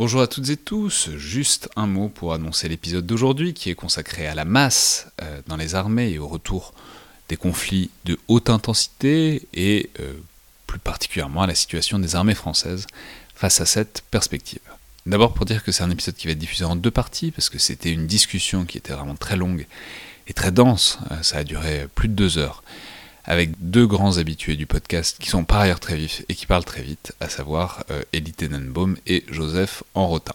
Bonjour à toutes et tous, juste un mot pour annoncer l'épisode d'aujourd'hui qui est consacré à la masse euh, dans les armées et au retour des conflits de haute intensité et euh, plus particulièrement à la situation des armées françaises face à cette perspective. D'abord pour dire que c'est un épisode qui va être diffusé en deux parties parce que c'était une discussion qui était vraiment très longue et très dense, euh, ça a duré plus de deux heures avec deux grands habitués du podcast qui sont par ailleurs très vifs et qui parlent très vite, à savoir euh, Elie et Joseph Enrotin.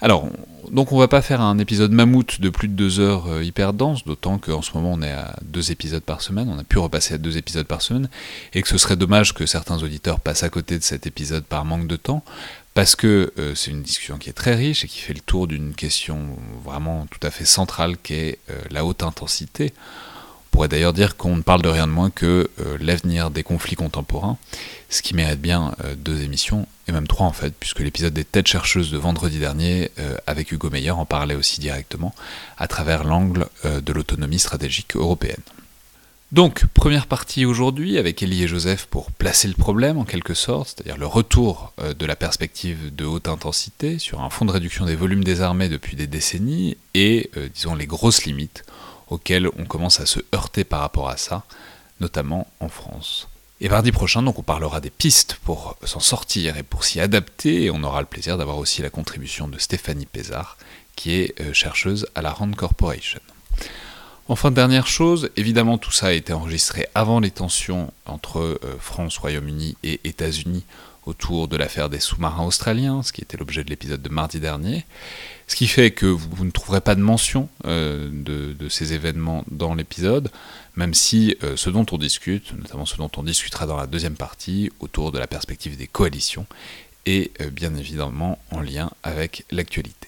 Alors, donc on va pas faire un épisode mammouth de plus de deux heures euh, hyper dense, d'autant qu'en ce moment on est à deux épisodes par semaine, on a pu repasser à deux épisodes par semaine, et que ce serait dommage que certains auditeurs passent à côté de cet épisode par manque de temps, parce que euh, c'est une discussion qui est très riche et qui fait le tour d'une question vraiment tout à fait centrale qui est euh, la haute intensité pourrait d'ailleurs dire qu'on ne parle de rien de moins que euh, l'avenir des conflits contemporains, ce qui mérite bien euh, deux émissions, et même trois en fait, puisque l'épisode des têtes chercheuses de vendredi dernier euh, avec Hugo Meyer en parlait aussi directement, à travers l'angle de l'autonomie stratégique européenne. Donc, première partie aujourd'hui avec Elie et Joseph pour placer le problème en quelque sorte, c'est-à-dire le retour de la perspective de haute intensité sur un fond de réduction des volumes des armées depuis des décennies et, disons, les grosses limites auxquels on commence à se heurter par rapport à ça, notamment en France. Et mardi prochain, donc, on parlera des pistes pour s'en sortir et pour s'y adapter, et on aura le plaisir d'avoir aussi la contribution de Stéphanie Pézard, qui est euh, chercheuse à la Rand Corporation. Enfin, dernière chose, évidemment tout ça a été enregistré avant les tensions entre euh, France, Royaume-Uni et États-Unis autour de l'affaire des sous-marins australiens, ce qui était l'objet de l'épisode de mardi dernier. Ce qui fait que vous, ne trouverez pas de mention euh, de, ces événements dans l'épisode, même si euh, ce dont on discute, notamment ce dont on discutera dans la deuxième partie, autour de la perspective des coalitions, est euh, bien évidemment en lien avec l'actualité.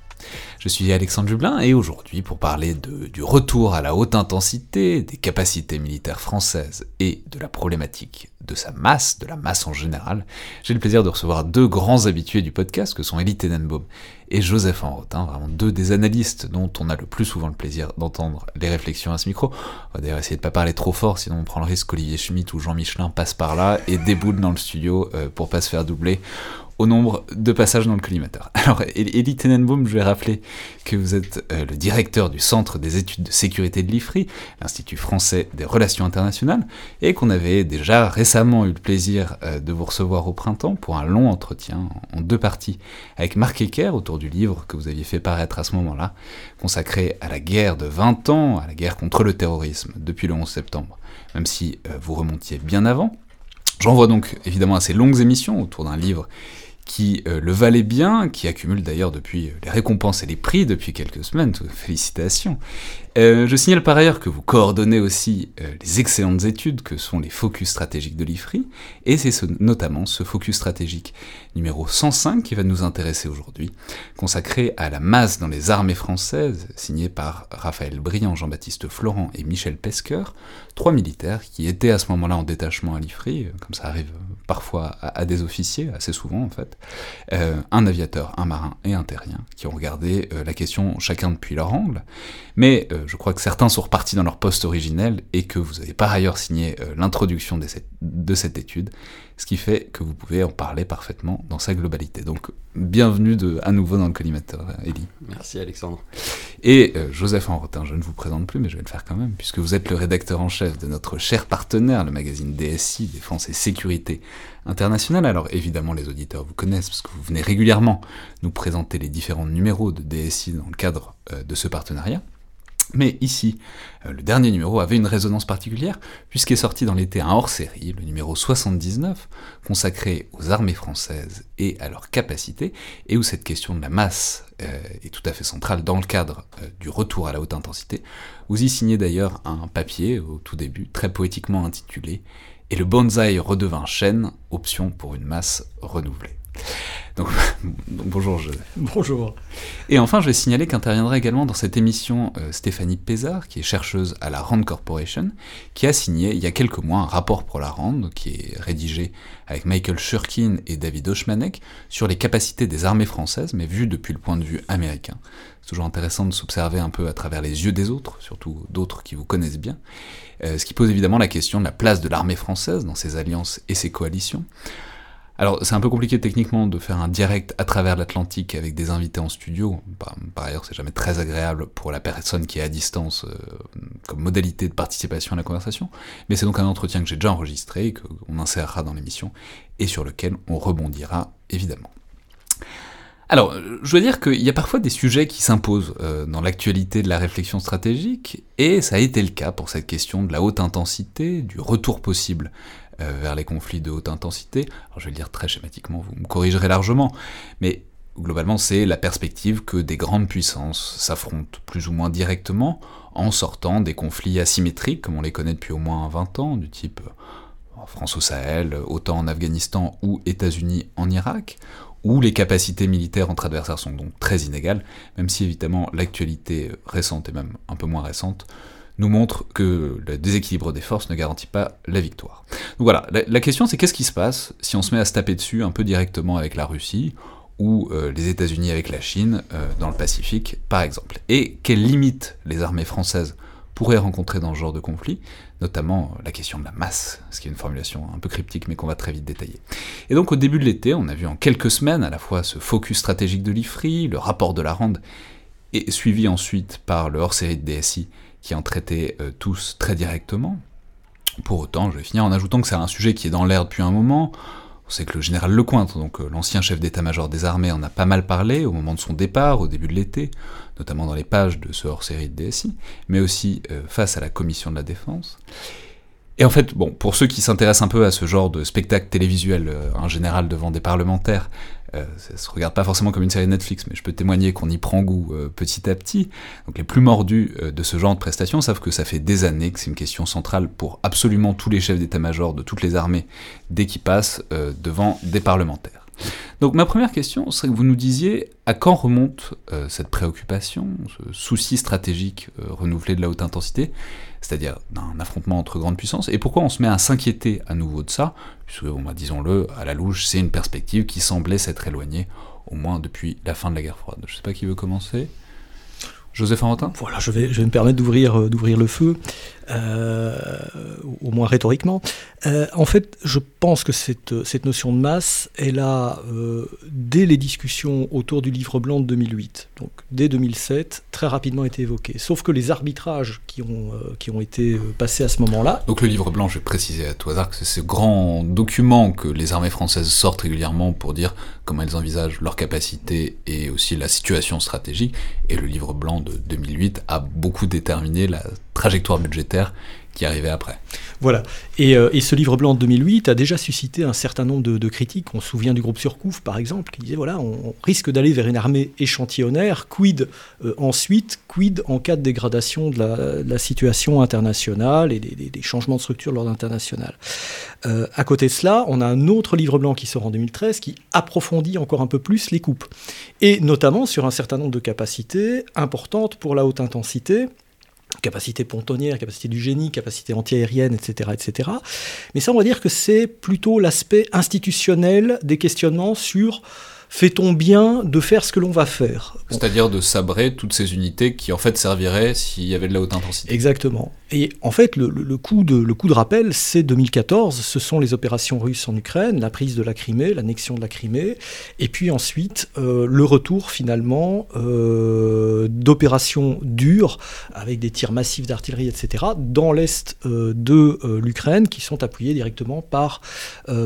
Je suis Alexandre Jublin et aujourd'hui pour parler du retour à la haute intensité, des capacités militaires françaises et de la problématique de sa masse, de la masse en général, j'ai le plaisir de recevoir deux grands habitués du podcast que sont Elie Tenenbaum et Joseph Enrotin, vraiment deux des analystes dont on a le plus souvent le plaisir d'entendre les réflexions à ce micro. On va d'ailleurs essayer de pas parler trop fort, sinon on prend le risque qu'Olivier Schmitt ou Jean Michelin passent par là et déboulent dans le studio euh, pour pas se faire doubler au nombre de passages dans le collimateur. Alors, Elie Tenenbaum, je vais rappeler que vous êtes euh, le directeur du Centre des études de sécurité de l'IFRI, l'Institut français des relations internationales, et qu'on avait déjà récemment eu le plaisir euh, de vous recevoir au printemps pour un long entretien en deux parties avec Marc Ecker autour du livre que vous aviez fait paraître à ce moment-là, consacré à la guerre de 20 ans, à la guerre contre le terrorisme depuis le 11 septembre, même si euh, vous remontiez bien avant. J'envoie donc évidemment assez longues émissions autour d'un livre qui euh, le valait bien, qui accumule d'ailleurs depuis euh, les récompenses et les prix depuis quelques semaines, félicitations. Euh, je signale par ailleurs que vous coordonnez aussi les excellentes études que sont les focus stratégiques de l'IFRI, et c'est notamment ce focus stratégique numéro 105 qui va nous intéresser aujourd'hui, consacré à la masse dans les armées françaises, signé par Raphaël Briand, Jean-Baptiste Florent et Michel Pesqueur, trois militaires qui étaient à ce moment-là en détachement à l'IFRI, comme ça arrive parfois à, des officiers, assez souvent en fait, euh, un aviateur, un marin et un terrien, qui ont regardé euh, la question chacun depuis leur angle. Mais euh, je crois que certains sont repartis dans leur poste originel et que vous avez par ailleurs signé l'introduction de cette, de cette étude, ce qui fait que vous pouvez en parler parfaitement dans sa globalité. Donc bienvenue de, à nouveau dans le collimateur, Elie. Merci Alexandre. Et Joseph Enrotin, je ne vous présente plus, mais je vais le faire quand même, puisque vous êtes le rédacteur en chef de notre cher partenaire, le magazine DSI, Défense et Sécurité, international. Alors évidemment, les auditeurs vous connaissent parce que vous venez régulièrement nous présenter les différents numéros de DSI dans le cadre euh, de ce partenariat. Mais ici, euh, le dernier numéro avait une résonance particulière, puisqu'est sorti dans l'été un hors-série, le numéro 79, consacré aux armées françaises et à leurs capacités, et où cette question de la masse euh, est tout à fait centrale dans le cadre du retour à la haute intensité. Vous y signez d'ailleurs un papier au tout début, très poétiquement intitulé et le bonsaï redevint chêne, option pour une masse renouvelée. Donc, bonjour Joseph. Bonjour. Et enfin, je vais signaler qu'interviendra également dans cette émission euh, Stéphanie Pézard, qui est chercheuse à la Rand Corporation, qui a signé il y a quelques mois un rapport pour la Rand, qui est rédigé avec Michael Shurkin et David Oshmanek, sur les capacités des armées françaises, mais vues depuis le point de vue américain. C'est toujours intéressant de s'observer un peu à travers les yeux des autres, surtout d'autres qui vous connaissent bien, euh, ce qui pose évidemment la question de la place de l'armée française dans ses alliances et ses coalitions. Alors, c'est un peu compliqué techniquement de faire un direct à travers l'Atlantique avec des invités en studio. Par, ailleurs, c'est jamais très agréable pour la personne qui est à distance euh, comme modalité de participation à la conversation. Mais c'est donc un entretien que j'ai déjà enregistré, qu'on insérera dans l'émission, et sur lequel on rebondira évidemment. Alors, je dois dire qu'il y a parfois des sujets qui s'imposent euh, dans l'actualité de la réflexion stratégique, et ça a été le cas pour cette question de la haute intensité, du retour possible vers les conflits de haute intensité. Je vais le dire très schématiquement, vous me corrigerez largement, mais globalement c'est la perspective que des grandes puissances s'affrontent plus ou moins directement en sortant des conflits asymétriques comme on les connaît depuis au moins 20 ans, du type euh, France au Sahel, OTAN en Afghanistan ou États-Unis en Irak, où les capacités militaires entre adversaires sont donc très inégales, même si évidemment l'actualité récente et même un peu moins récente nous montre que le déséquilibre des forces ne garantit pas la victoire. Donc voilà, la, question c'est qu'est-ce qui se passe si on se met à se taper dessus un peu directement avec la Russie ou euh, les États-Unis avec la Chine euh, dans le Pacifique par exemple? Et quelles limites les armées françaises pourraient rencontrer dans ce genre de conflit, notamment la question de la masse, ce qui est une formulation un peu cryptique mais qu'on va très vite détailler. Et donc au début de l'été, on a vu en quelques semaines à la fois ce focus stratégique de l'IFRI, le rapport de la RAND, et suivi ensuite par le hors-série de DSI qui en traitaient euh, tous très directement. Pour autant, je vais finir en ajoutant que c'est un sujet qui est dans l'air depuis un moment. On sait que le général Lecointre, donc euh, l'ancien chef d'état-major des armées, en a pas mal parlé au moment de son départ, au début de l'été, notamment dans les pages de ce hors-série de DSI, mais aussi euh, face à la commission de la défense. Et en fait, bon, pour ceux qui s'intéressent un peu à ce genre de spectacle télévisuel en général devant des parlementaires, euh, ça se regarde pas forcément comme une série Netflix, mais je peux témoigner qu'on y prend goût euh, petit à petit. Donc les plus mordus euh, de ce genre de prestations savent que ça fait des années que c'est une question centrale pour absolument tous les chefs d'état-major de toutes les armées dès qu'ils passent devant des parlementaires. Donc ma première question serait que vous nous disiez à quand remonte euh, cette préoccupation, ce souci stratégique euh, renouvelé de la haute intensité, c'est-à-dire d'un affrontement entre grandes puissances, et pourquoi on se met à s'inquiéter à nouveau de ça, puisque, bah, disons-le, à la louche, c'est une perspective qui semblait s'être éloignée, au moins depuis la fin de la guerre froide. Je ne sais pas qui veut commencer. Joseph Arentin? Voilà, je vais, je vais me permettre d'ouvrir, euh, d'ouvrir le feu. Euh, au moins rhétoriquement. Euh, en fait, je pense que cette, cette notion de masse est là euh, dès les discussions autour du livre blanc de 2008. Donc dès 2007, très rapidement été évoquée. Sauf que les arbitrages qui ont, qui ont été passés à ce moment-là... Donc le livre blanc, je préciser à tout hasard que c'est ce grand document que les armées françaises sortent régulièrement pour dire comment elles envisagent leur capacité et aussi la situation stratégique. Et le livre blanc de 2008 a beaucoup déterminé la trajectoire budgétaire qui arrivait après. Voilà. Et, euh, ce livre blanc de 2008 a déjà suscité un certain nombre de, critiques. On se souvient du groupe Surcouf, par exemple, qui disait voilà, on, risque d'aller vers une armée échantillonnaire. Quid euh, ensuite? Quid en cas de dégradation de la, situation internationale et des, changements de structure lors international? Euh, À côté de cela, on a un autre livre blanc qui sort en 2013 qui approfondit encore un peu plus les coupes. Et notamment sur un certain nombre de capacités importantes pour la haute intensité capacité pontonnière, capacité du génie, capacité antiaérienne, etc., etc. Mais ça, on va dire que c'est plutôt l'aspect institutionnel des questionnements sur fait-on bien de faire ce que l'on va faire? C'est-à-dire de sabrer toutes ces unités qui en fait serviraient s'il y avait de la haute intensité. Exactement. Et en fait, le, coup, de, le coup de rappel, c'est 2014, ce sont les opérations russes en Ukraine, la prise de la Crimée, l'annexion de la Crimée, et puis ensuite euh, le retour finalement euh, d'opérations dures, avec des tirs massifs d'artillerie, etc., dans l'est euh, de l'Ukraine, qui sont appuyés directement par,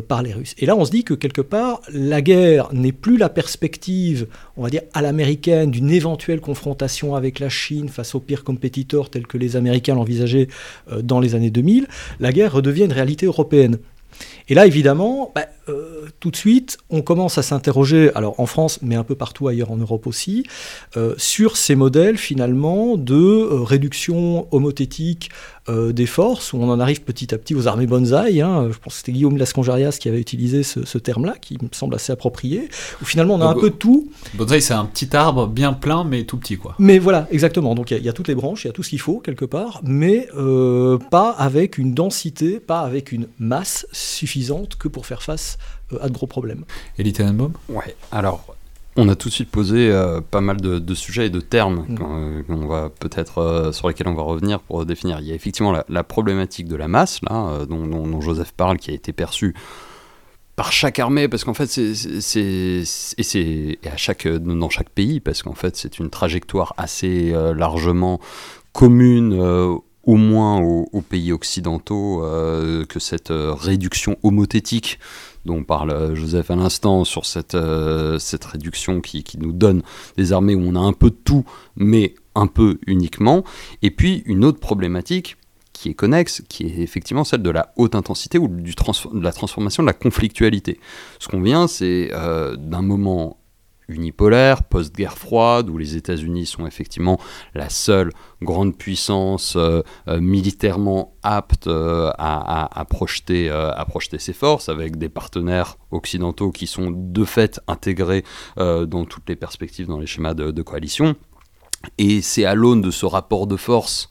par les Russes. Et là, on se dit que quelque part, la guerre n'est plus la perspective, on va dire, à l'américaine d'une éventuelle confrontation avec la Chine face aux pires compétiteurs tels que les Américains l'envisageaient euh, dans les années 2000, la guerre redevient une réalité européenne. Et là, évidemment, bah, euh, tout de suite, on commence à s'interroger, alors en France, mais un peu partout ailleurs en Europe aussi, sur ces modèles finalement de réduction homothétique euh, des forces, où on en arrive petit à petit aux armées bonsaï. Hein. Je pense que c'était Guillaume Lasconjarias qui avait utilisé ce, terme-là, qui me semble assez approprié, où finalement on a un peu de tout. Bonsaï, c'est un petit arbre bien plein, mais tout petit, quoi. Mais voilà, exactement. Donc il y, a toutes les branches, il y a tout ce qu'il faut, quelque part, mais euh, pas avec une densité, pas avec une masse suffisante que pour faire face euh, à de gros problèmes. Elie Tenenbaum Ouais, alors on a tout de suite posé euh, pas mal de, sujets et de termes mm. euh, va peut-être euh, sur lesquels on va revenir pour définir. Il y a effectivement la, problématique de la masse là, dont, Joseph parle, qui a été perçue par chaque armée, parce qu'en fait c'est et à chaque dans chaque pays, parce qu'en fait c'est une trajectoire assez largement commune au moins aux, pays occidentaux, que cette réduction homothétique dont parle euh, Joseph à l'instant, sur cette, euh, cette réduction qui, qui, nous donne des armées où on a un peu de tout, mais un peu uniquement. Et puis une autre problématique qui est connexe, qui est effectivement celle de la haute intensité ou du de la transformation de la conflictualité. Ce qu'on vient, c'est euh, d'un moment unipolaire, post-guerre froide, où les États-Unis sont effectivement la seule grande puissance euh, euh, militairement apte euh, à, projeter, à ses forces, avec des partenaires occidentaux qui sont de fait intégrés dans toutes les perspectives, dans les schémas de, coalition. Et c'est à l'aune de ce rapport de force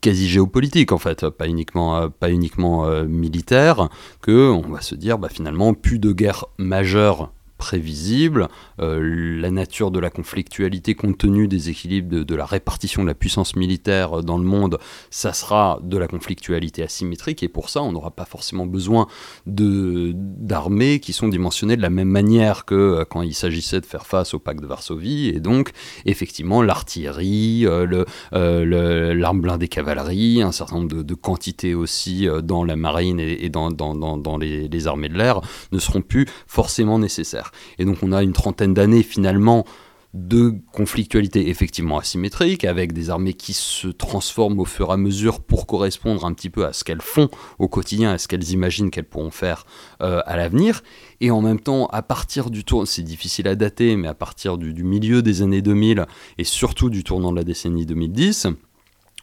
quasi géopolitique en fait, pas uniquement, pas uniquement militaire, que on va se dire bah, finalement plus de guerre majeure prévisible, euh, la nature de la conflictualité compte tenu des équilibres de, la répartition de la puissance militaire dans le monde, ça sera de la conflictualité asymétrique. Et pour ça on n'aura pas forcément besoin d'armées qui sont dimensionnées de la même manière que euh, quand il s'agissait de faire face au pacte de Varsovie. Et donc effectivement l'artillerie, euh, l'arme blindée cavalerie, un certain nombre de, quantités aussi dans la marine et, dans, dans, les armées de l'air ne seront plus forcément nécessaires. Et donc on a une trentaine d'années finalement de conflictualité effectivement asymétrique, avec des armées qui se transforment au fur et à mesure pour correspondre un petit peu à ce qu'elles font au quotidien, à ce qu'elles imaginent qu'elles pourront faire euh, à l'avenir. Et en même temps, à partir du tour, c'est difficile à dater, mais à partir du, milieu des années 2000 et surtout du tournant de la décennie 2010,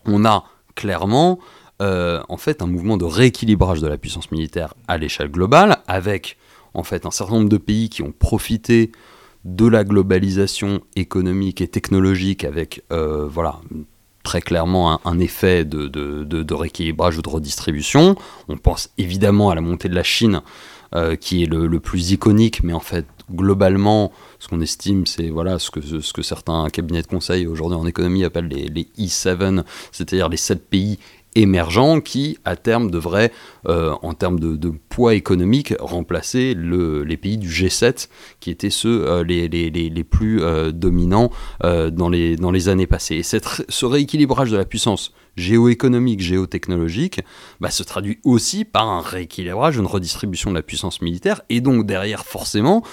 on a clairement euh, en fait un mouvement de rééquilibrage de la puissance militaire à l'échelle globale, avec en fait un certain nombre de pays qui ont profité de la globalisation économique et technologique avec euh, voilà très clairement un, effet de, rééquilibrage ou de redistribution. On pense évidemment à la montée de la Chine euh, qui est le, plus iconique, mais en fait globalement ce qu'on estime c'est voilà ce que, ce que certains cabinets de conseil aujourd'hui en économie appellent les, les E7, c'est-à-dire les 7 pays émergents qui, à terme, devraient, euh, en termes de, poids économique, remplacer le, les pays du G7, qui étaient ceux euh, les, les, les, plus euh, dominants dans, les, dans les années passées. Et cette, ce rééquilibrage de la puissance géoéconomique, géotechnologique, bah, se traduit aussi par un rééquilibrage, une redistribution de la puissance militaire, et donc derrière, forcément,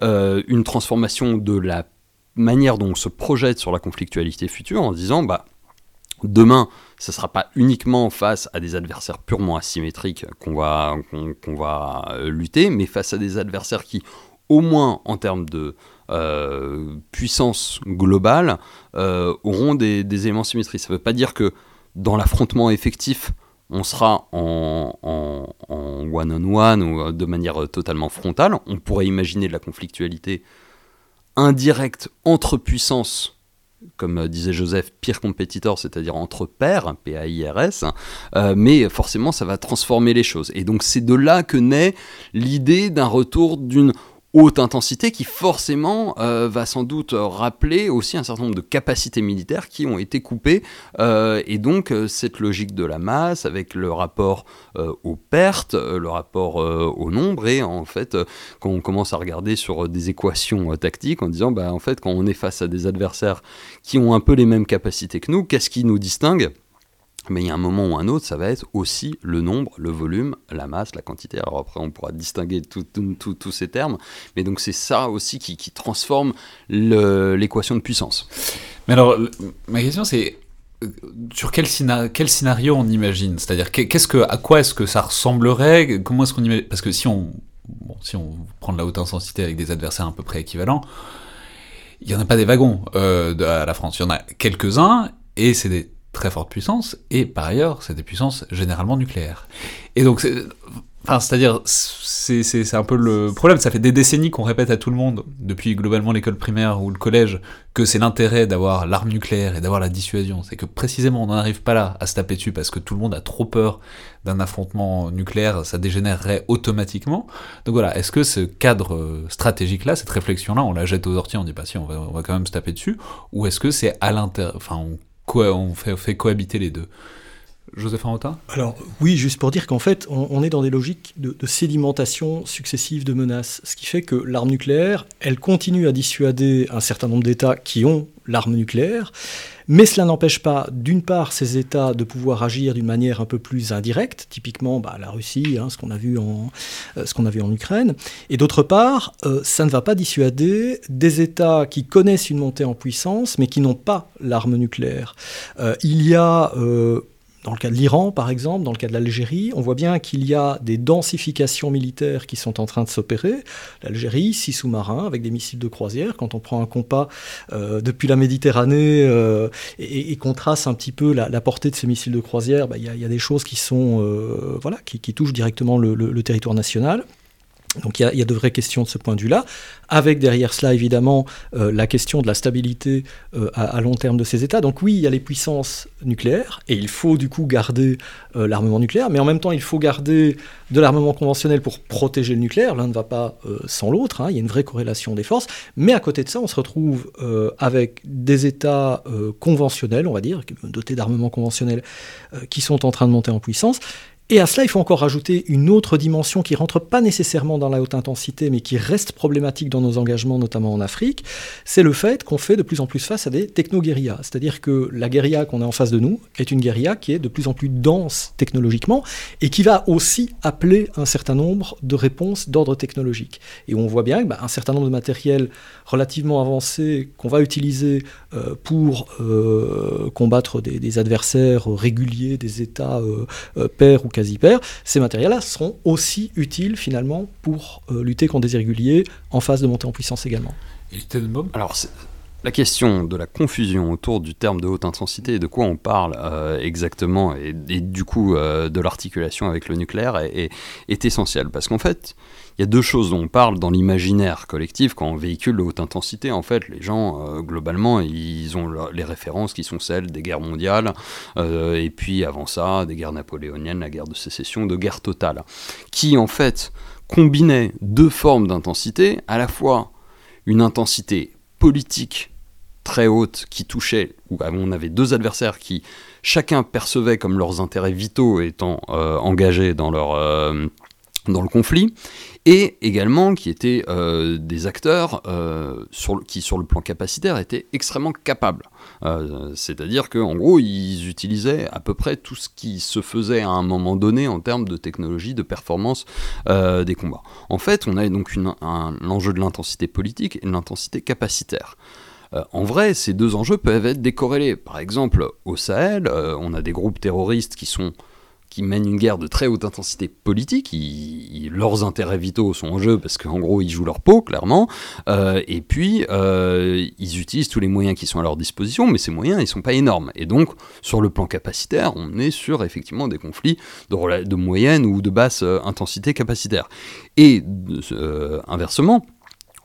une transformation de la manière dont on se projette sur la conflictualité future en disant, bah, demain, ce ne sera pas uniquement face à des adversaires purement asymétriques qu'on va, euh, lutter, mais face à des adversaires qui, au moins en termes de euh, puissance globale, euh, auront des, éléments symétriques. Ça ne veut pas dire que dans l'affrontement effectif, on sera en, one-on-one ou de manière totalement frontale. On pourrait imaginer de la conflictualité indirecte entre puissances comme euh, disait Joseph, pire compétiteur, c'est-à-dire entre pairs, P-A-I-R-S, euh, mais forcément ça va transformer les choses. Et donc c'est de là que naît l'idée d'un retour d'une haute intensité qui forcément euh, va sans doute rappeler aussi un certain nombre de capacités militaires qui ont été coupées euh, et donc euh, cette logique de la masse avec le rapport aux pertes, le rapport au nombre et en fait quand on commence à regarder sur des équations tactiques en disant bah en fait quand on est face à des adversaires qui ont un peu les mêmes capacités que nous, qu'est-ce qui nous distingue? Mais il y a un moment ou un autre, ça va être aussi le nombre, le volume, la masse, la quantité. Alors après, on pourra distinguer tous ces termes, mais donc c'est ça aussi qui, transforme l'équation de puissance. Mais alors, ma question c'est, sur quel, scénario on imagine? C'est-à-dire, qu'est-ce que, à quoi est-ce que ça ressemblerait? Comment est-ce qu'on imagine? Parce que si on, si on prend de la haute intensité avec des adversaires à peu près équivalents, il n'y en a pas des wagons euh, à la France. Il y en a quelques-uns, et c'est des très fortes puissances, et par ailleurs, c'est des puissances généralement nucléaires. Et donc, Enfin, c'est-à-dire, c'est un peu le problème. Ça fait des décennies qu'on répète à tout le monde, depuis globalement l'école primaire ou le collège, que c'est l'intérêt d'avoir l'arme nucléaire et d'avoir la dissuasion. C'est que précisément, on n'en arrive pas là à se taper dessus parce que tout le monde a trop peur d'un affrontement nucléaire, ça dégénérerait automatiquement. Donc voilà, est-ce que ce cadre stratégique-là, cette réflexion-là, on la jette aux orties, on dit pas si, on va, on va quand même se taper dessus, ou est-ce que c'est à l'intérieur, enfin, on, on fait, cohabiter les deux. Joseph Arotin Alors oui, juste pour dire qu'en fait, on, est dans des logiques de, sédimentation successive de menaces, ce qui fait que l'arme nucléaire, elle continue à dissuader un certain nombre d'États qui ont l'arme nucléaire, mais cela n'empêche pas, d'une part, ces États de pouvoir agir d'une manière un peu plus indirecte, typiquement bah, la Russie, hein, ce qu'on a vu en euh, ce qu'on a vu en Ukraine, et d'autre part, euh, ça ne va pas dissuader des États qui connaissent une montée en puissance, mais qui n'ont pas l'arme nucléaire. Euh, il y a dans le cas de l'Iran, par exemple, dans le cas de l'Algérie, on voit bien qu'il y a des densifications militaires qui sont en train de s'opérer. L'Algérie, six sous-marins avec des missiles de croisière. Quand on prend un compas euh, depuis la Méditerranée euh, et, qu'on trace un petit peu la, portée de ces missiles de croisière, bah, il y, a des choses qui sont euh, voilà, qui, touchent directement le territoire national. Donc il y, a, de vraies questions de ce point de vue-là, avec derrière cela évidemment euh, la question de la stabilité euh, à, long terme de ces États. Donc oui, il y a les puissances nucléaires, et il faut du coup garder euh, l'armement nucléaire, mais en même temps il faut garder de l'armement conventionnel pour protéger le nucléaire, l'un ne va pas sans l'autre, hein. il y a une vraie corrélation des forces, mais à côté de ça on se retrouve avec des États conventionnels, on va dire, dotés d'armement conventionnel, qui sont en train de monter en puissance, et à cela, il faut encore rajouter une autre dimension qui rentre pas nécessairement dans la haute intensité, mais qui reste problématique dans nos engagements, notamment en Afrique, c'est le fait qu'on fait de plus en plus face à des techno-guérillas. C'est-à-dire que la guérilla qu'on a en face de nous est une guérilla qui est de plus en plus dense technologiquement et qui va aussi appeler un certain nombre de réponses d'ordre technologique. Et on voit bien qu'un bah, certain nombre de matériels relativement avancés qu'on va utiliser euh, pour euh, combattre des, adversaires réguliers, des États euh, pairs ou quasi-pairs, ces matériels-là seront aussi utiles finalement pour euh, lutter contre des irréguliers en phase de montée en puissance également. Alors, la question de la confusion autour du terme de haute intensité et de quoi on parle euh, exactement, et, du coup euh, de l'articulation avec le nucléaire, est, est essentielle. Parce qu'en fait, il y a deux choses dont on parle dans l'imaginaire collectif quand on véhicule de haute intensité. En fait, les gens, euh, globalement, ils ont les références qui sont celles des guerres mondiales, euh, et puis avant ça, des guerres napoléoniennes, la guerre de sécession, de guerre totale, qui en fait combinaient deux formes d'intensité, à la fois une intensité politique très haute qui touchait, où on avait deux adversaires qui chacun percevait comme leurs intérêts vitaux étant euh, engagés dans leur dans le conflit, et également qui étaient euh, des acteurs euh, qui, sur le plan capacitaire, étaient extrêmement capables. Euh, c'est-à-dire qu'en gros, ils utilisaient à peu près tout ce qui se faisait à un moment donné en termes de technologie, de performance des combats. En fait, on a donc un, l'enjeu de l'intensité politique et de l'intensité capacitaire. en vrai, ces deux enjeux peuvent être décorrélés. Par exemple, au Sahel, on a des groupes terroristes qui sont qui mènent une guerre de très haute intensité politique. leurs intérêts vitaux sont en jeu parce qu'en gros, ils jouent leur peau, clairement. Euh, et puis, euh, ils utilisent tous les moyens qui sont à leur disposition, mais ces moyens, ils sont pas énormes. Et donc, sur le plan capacitaire, on est sur effectivement des conflits de, moyenne ou de basse euh, intensité capacitaire. Et inversement,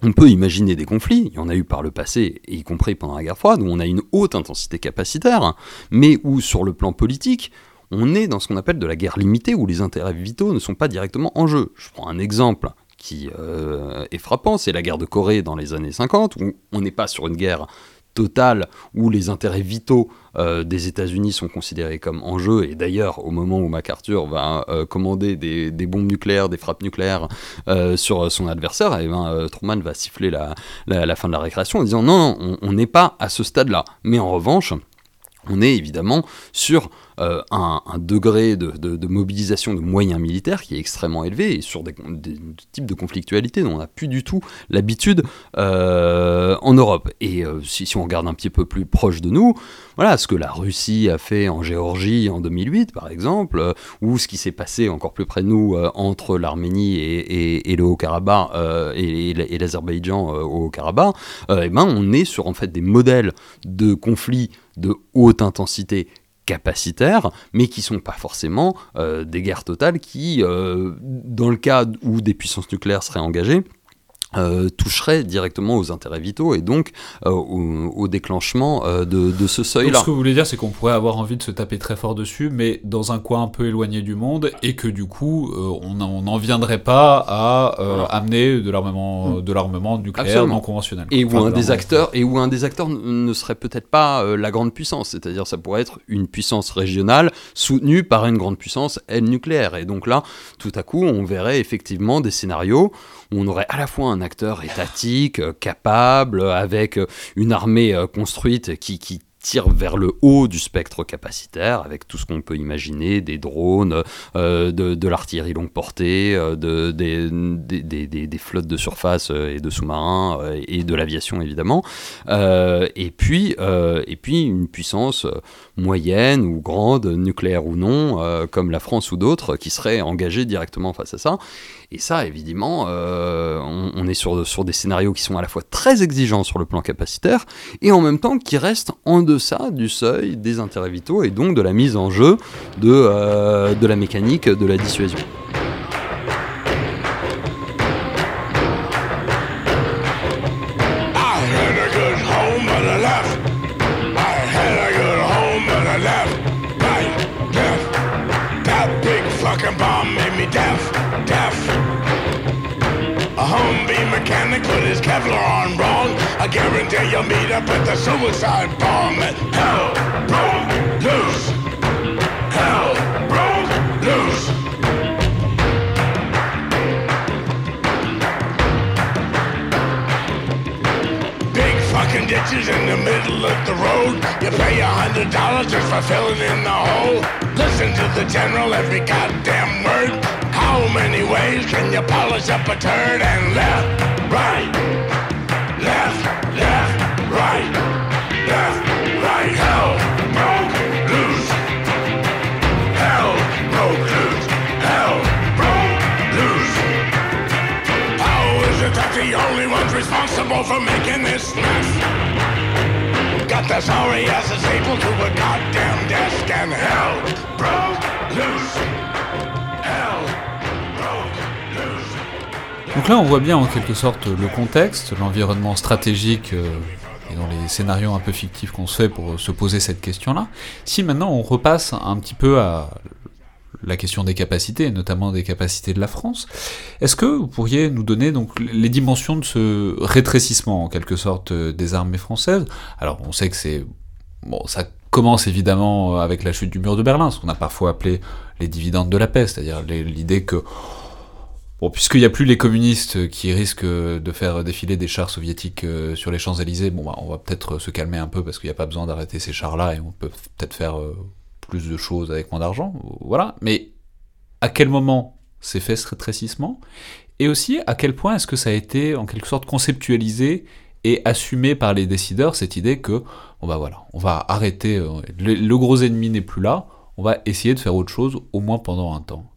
on peut imaginer des conflits, il y en a eu par le passé, y compris pendant la guerre froide, où on a une haute intensité capacitaire, mais où sur le plan politique, on est dans ce qu'on appelle de la guerre limitée où les intérêts vitaux ne sont pas directement en jeu. Je prends un exemple qui euh, est frappant, c'est la guerre de Corée dans les années 50, où on n'est pas sur une guerre totale où les intérêts vitaux euh, des États-Unis sont considérés comme en jeu. Et d'ailleurs, au moment où MacArthur va euh, commander des, bombes nucléaires, des frappes nucléaires sur son adversaire, eh ben, Truman va siffler la, fin de la récréation en disant non, non on n'est pas à ce stade-là. Mais en revanche, on est évidemment sur euh, un, degré de, mobilisation de moyens militaires qui est extrêmement élevé et sur des, types de conflictualité dont on n'a plus du tout l'habitude euh, en Europe. Et euh, si, on regarde un petit peu plus proche de nous, voilà ce que la Russie a fait en Géorgie en 2008 par exemple, ou ce qui s'est passé encore plus près de nous entre l'Arménie et, le Haut-Karabakh et, l'Azerbaïdjan au Haut-Karabakh, eh ben on est sur en fait des modèles de conflits de haute intensité capacitaires, mais qui sont pas forcément euh, des guerres totales qui, euh, dans le cas où des puissances nucléaires seraient engagées, euh, toucherait directement aux intérêts vitaux et donc euh, au, déclenchement euh, de, ce seuil-là. Ce que vous voulez dire, c'est qu'on pourrait avoir envie de se taper très fort dessus, mais dans un coin un peu éloigné du monde, et que du coup, on n'en viendrait pas à amener de l'armement, mm. de l'armement nucléaire non conventionnel. Et où un des acteurs, et où un des acteurs ne serait peut-être pas la grande puissance, c'est-à-dire ça pourrait être une puissance régionale soutenue par une grande puissance, elle nucléaire. Et donc là, tout à coup, on verrait effectivement des scénarios où on aurait à la fois un acteur étatique, euh, capable, avec euh, une armée euh, construite qui, qui tire vers le haut du spectre capacitaire, avec tout ce qu'on peut imaginer, des drones, de, de l'artillerie longue portée, de, des, des, flottes de surface et de sous-marins, et de l'aviation évidemment, et, puis, et puis une puissance moyenne ou grande, nucléaire ou non, comme la France ou d'autres, qui seraient engagée directement face à ça. Et ça, évidemment, euh, on, est sur, des scénarios qui sont à la fois très exigeants sur le plan capacitaire et en même temps qui restent en deçà du seuil des intérêts vitaux et donc de la mise en jeu de, euh, de la mécanique de la dissuasion. Kevlar on wrong. I guarantee you'll meet up at the suicide bomb. Hell broke loose. Hell broke loose. Big fucking ditches in the middle of the road. You pay a hundred dollars just for filling in the hole. Listen to the general every goddamn word. How many ways can you polish up a turd and left, right? left, left, right, left, right. Hell broke loose. Hell broke loose. Hell broke loose. It that the only ones responsible for making this mess? Got the sorry asses able to a goddamn desk and hell broke loose. Donc là, on voit bien en quelque sorte le contexte, l'environnement stratégique euh, et dans les scénarios un peu fictifs qu'on se fait pour se poser cette question-là. Si maintenant on repasse un petit peu à la question des capacités, notamment des capacités de la France, est-ce que vous pourriez nous donner donc les dimensions de ce rétrécissement en quelque sorte euh, des armées françaises? Alors on sait que ça commence évidemment avec la chute du mur de Berlin, ce qu'on a parfois appelé les dividendes de la paix, c'est-à-dire l'idée que Bon, puisqu'il n'y a plus les communistes qui risquent de faire défiler des chars soviétiques euh, sur les Champs-Élysées, bon, bah, on va peut-être se calmer un peu parce qu'il n'y a pas besoin d'arrêter ces chars-là et on peut peut-être faire euh, plus de choses avec moins d'argent. Voilà. Mais à quel moment s'est fait ce rétrécissement? Et aussi, à quel point est-ce que ça a été en quelque sorte conceptualisé et assumé par les décideurs cette idée que, bon bah voilà, on va arrêter, euh, le gros ennemi n'est plus là, on va essayer de faire autre chose, au moins pendant un temps?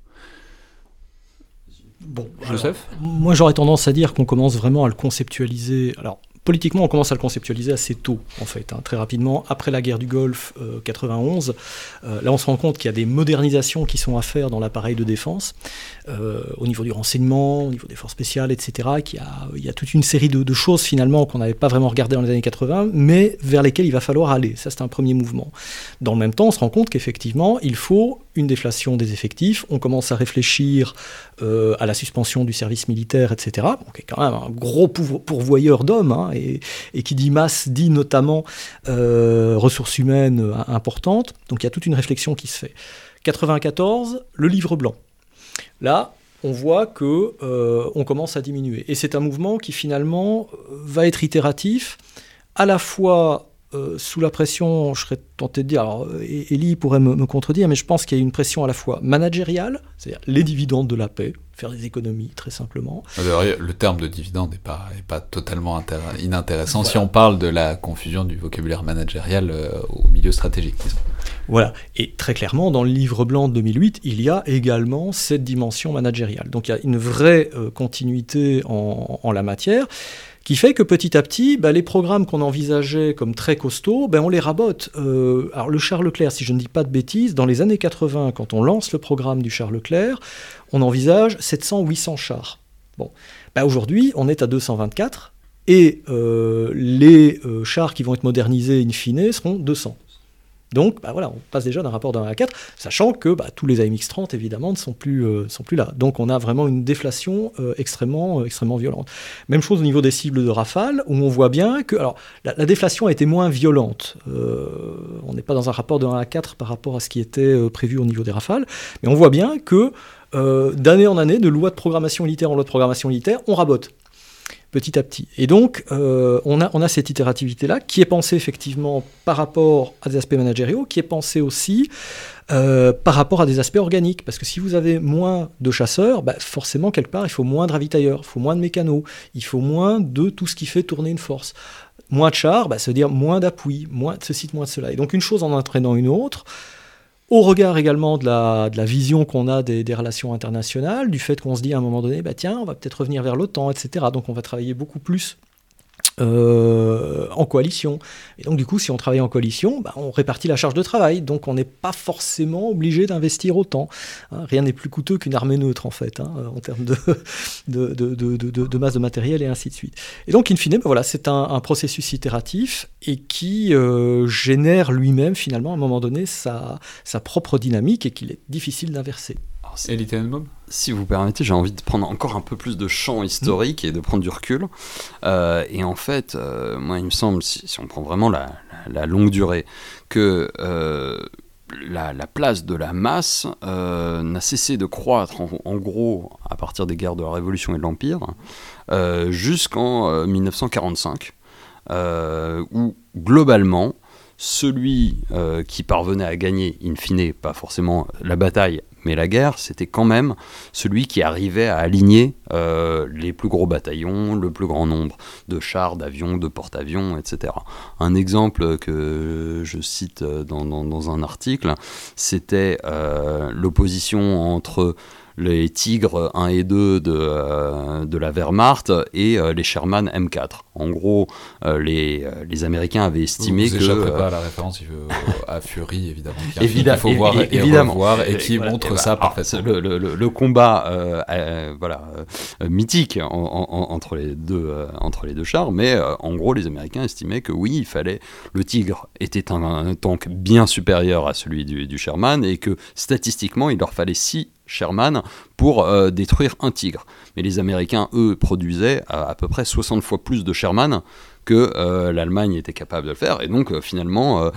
Bon, Joseph Moi, j'aurais tendance à dire qu'on commence vraiment à le conceptualiser. Alors, politiquement, on commence à le conceptualiser assez tôt, en fait, hein, très rapidement. Après la guerre du Golfe, 91, euh, euh, là, on se rend compte qu'il y a des modernisations qui sont à faire dans l'appareil de défense, euh, au niveau du renseignement, au niveau des forces spéciales, etc. Qu'il y, a, il y a toute une série de, de choses, finalement, qu'on n'avait pas vraiment regardées dans les années 80, mais vers lesquelles il va falloir aller. Ça, c'est un premier mouvement. Dans le même temps, on se rend compte qu'effectivement, il faut une déflation des effectifs. On commence à réfléchir à la suspension du service militaire, etc. Donc, qui est quand même un gros pourvoyeur d'hommes. Hein, et, qui dit masse dit notamment euh, ressources humaines euh, importantes. Donc il y a toute une réflexion qui se fait. 94, le livre blanc. Là, on voit que euh, on commence à diminuer. Et c'est un mouvement qui finalement va être itératif, à la fois euh, sous la pression, je serais tenté de dire, alors Elie pourrait me, contredire, mais je pense qu'il y a une pression à la fois managériale, c'est-à-dire les dividendes de la paix, faire des économies très simplement. le terme de dividende n'est pas, pas totalement inintéressant si on parle de la confusion du vocabulaire managérial euh, au milieu stratégique. Voilà, et très clairement, dans le livre blanc de 2008, il y a également cette dimension managériale. Donc il y a une vraie euh, continuité en, en la matière qui fait que petit à petit, bah, les programmes qu'on envisageait comme très costauds, bah, on les rabote. Euh, alors le Charles Leclerc, si je ne dis pas de bêtises, dans les années 80, quand on lance le programme du Charles Leclerc, on envisage 700-800 chars. Bon, bah, aujourd'hui, on est à 224, et euh, les euh, chars qui vont être modernisés in fine seront 200. Donc bah voilà, on passe déjà d'un rapport d'un à 4, sachant que bah, tous les AMX-30 évidemment ne sont plus, euh, là. Donc on a vraiment une déflation euh, extrêmement, euh, extrêmement violente. Même chose au niveau des cibles de Rafale, où on voit bien que alors, la, déflation a été moins violente. on n'est pas dans un rapport de 1 à 4 par rapport à ce qui était prévu au niveau des Rafales, mais on voit bien que d'année en année, de loi de programmation militaire en loi de programmation militaire, on rabote petit à petit. Et donc, euh, on, a, on cette itérativité-là qui est pensée effectivement par rapport à des aspects managériaux, qui est pensée aussi euh, par rapport à des aspects organiques. Parce que si vous avez moins de chasseurs, bah, forcément, quelque part, il faut moins de ravitailleurs, il faut moins de mécanos, il faut moins de tout ce qui fait tourner une force. Moins de chars, bah, ça veut dire moins d'appui, moins de ceci, moins de cela. Et donc, une chose en entraînant une autre, au regard également de la, vision qu'on a des, des, relations internationales, du fait qu'on se dit à un moment donné, bah tiens, on va peut-être revenir vers l'OTAN, etc. Donc on va travailler beaucoup plus euh, en coalition. Et donc du coup, si on travaille en coalition, bah, on répartit la charge de travail. Donc on n'est pas forcément obligé d'investir autant. Hein. rien n'est plus coûteux qu'une armée neutre en fait, hein, en termes de masse de matériel et ainsi de suite. Et donc in fine, bah, voilà, c'est un, processus itératif et qui euh, génère lui-même finalement à un moment donné sa propre dynamique et qu'il est difficile d'inverser. Si vous permettez, j'ai envie de prendre encore un peu plus de champ historique et de prendre du recul. Euh, et en fait, euh, moi, il me semble, si, on prend vraiment la, longue durée, que euh, la, place de la masse n'a cessé de croître, en, gros, à partir des guerres de la Révolution et de l'Empire, jusqu'en 1945, où globalement, celui qui parvenait à gagner, in fine, pas forcément la bataille, mais la guerre, c'était quand même celui qui arrivait à aligner euh, les plus gros bataillons, le plus grand nombre de chars, d'avions, de porte-avions, etc. Un exemple que je cite dans, un article, c'était euh, l'opposition entre les Tigres 1 et 2 de, euh, de la Wehrmacht et euh, les Sherman M4. En gros, euh, les, les Américains avaient estimé vous, vous que... pas à la référence à Fury, évidemment. Il faut voir et, évidemment. revoir et qui montre ça bah, parfaitement. Le, le, le, combat voilà, mythique entre, les deux, entre les deux chars, mais en gros, les Américains estimaient que oui, il fallait... Le Tigre était un, tank bien supérieur à celui du, du Sherman et que statistiquement, il leur fallait 6 Sherman pour euh, détruire un tigre. Mais les Américains, eux, produisaient à, peu près 60 fois plus de Sherman que euh, l'Allemagne était capable de le faire. Et donc, euh, finalement,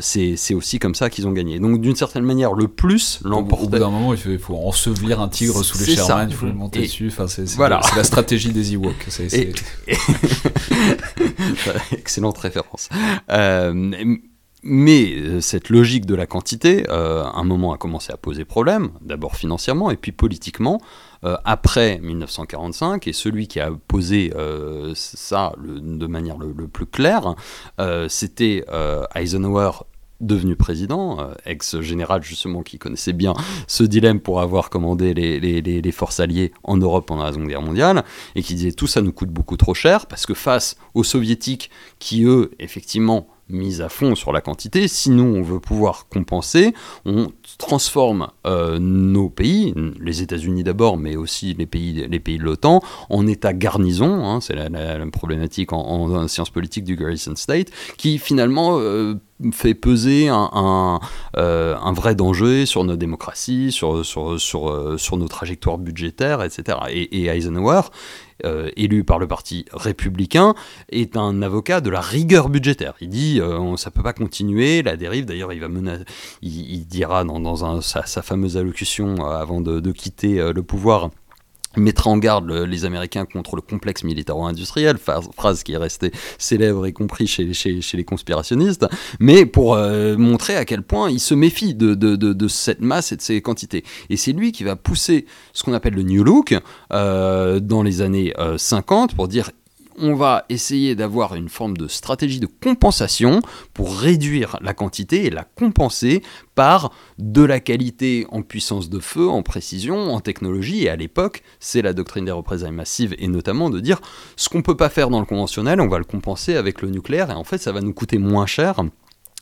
c'est aussi comme ça qu'ils ont gagné. Donc, d'une certaine manière, le plus l'emportait. Au bout d'un moment, il faut, ensevelir un tigre sous les Sherman, il faut le monter dessus. Enfin, c'est voilà. la stratégie des Ewoks. Excellente référence. Mais euh, cette logique de la quantité, euh, un moment a commencé à poser problème, d'abord financièrement et puis politiquement, euh, après 1945, et celui qui a posé ça de manière le, plus claire, c'était Eisenhower devenu président, ex-général justement qui connaissait bien ce dilemme pour avoir commandé les, les, forces alliées en Europe pendant la Seconde Guerre mondiale, et qui disait tout ça nous coûte beaucoup trop cher, parce que face aux soviétiques qui, eux, effectivement, mise à fond sur la quantité. Sinon, on veut pouvoir compenser. On transforme euh, nos pays, les États-Unis d'abord, mais aussi les pays, les pays de l'OTAN, en état garnison. Hein, c'est la, problématique en, sciences politiques du Garrison State, qui finalement euh, fait peser un, euh, un, vrai danger sur nos démocraties, sur, nos trajectoires budgétaires, etc. Et, et Eisenhower euh, élu par le parti républicain, est un avocat de la rigueur budgétaire. Il dit euh, ça peut pas continuer, la dérive. D'ailleurs, il va il, dira dans, sa, fameuse allocution euh, avant de, quitter le pouvoir mettra en garde les Américains contre le complexe militaro-industriel, phrase qui est restée célèbre y compris chez, les conspirationnistes, mais pour euh, montrer à quel point il se méfie de, cette masse et de ces quantités. Et c'est lui qui va pousser ce qu'on appelle le New Look euh, dans les années 50 euh, pour dire on va essayer d'avoir une forme de stratégie de compensation pour réduire la quantité et la compenser par de la qualité en puissance de feu, en précision, en technologie. Et à l'époque, c'est la doctrine des représailles massives et notamment de dire ce qu'on ne peut pas faire dans le conventionnel, on va le compenser avec le nucléaire et en fait ça va nous coûter moins cher.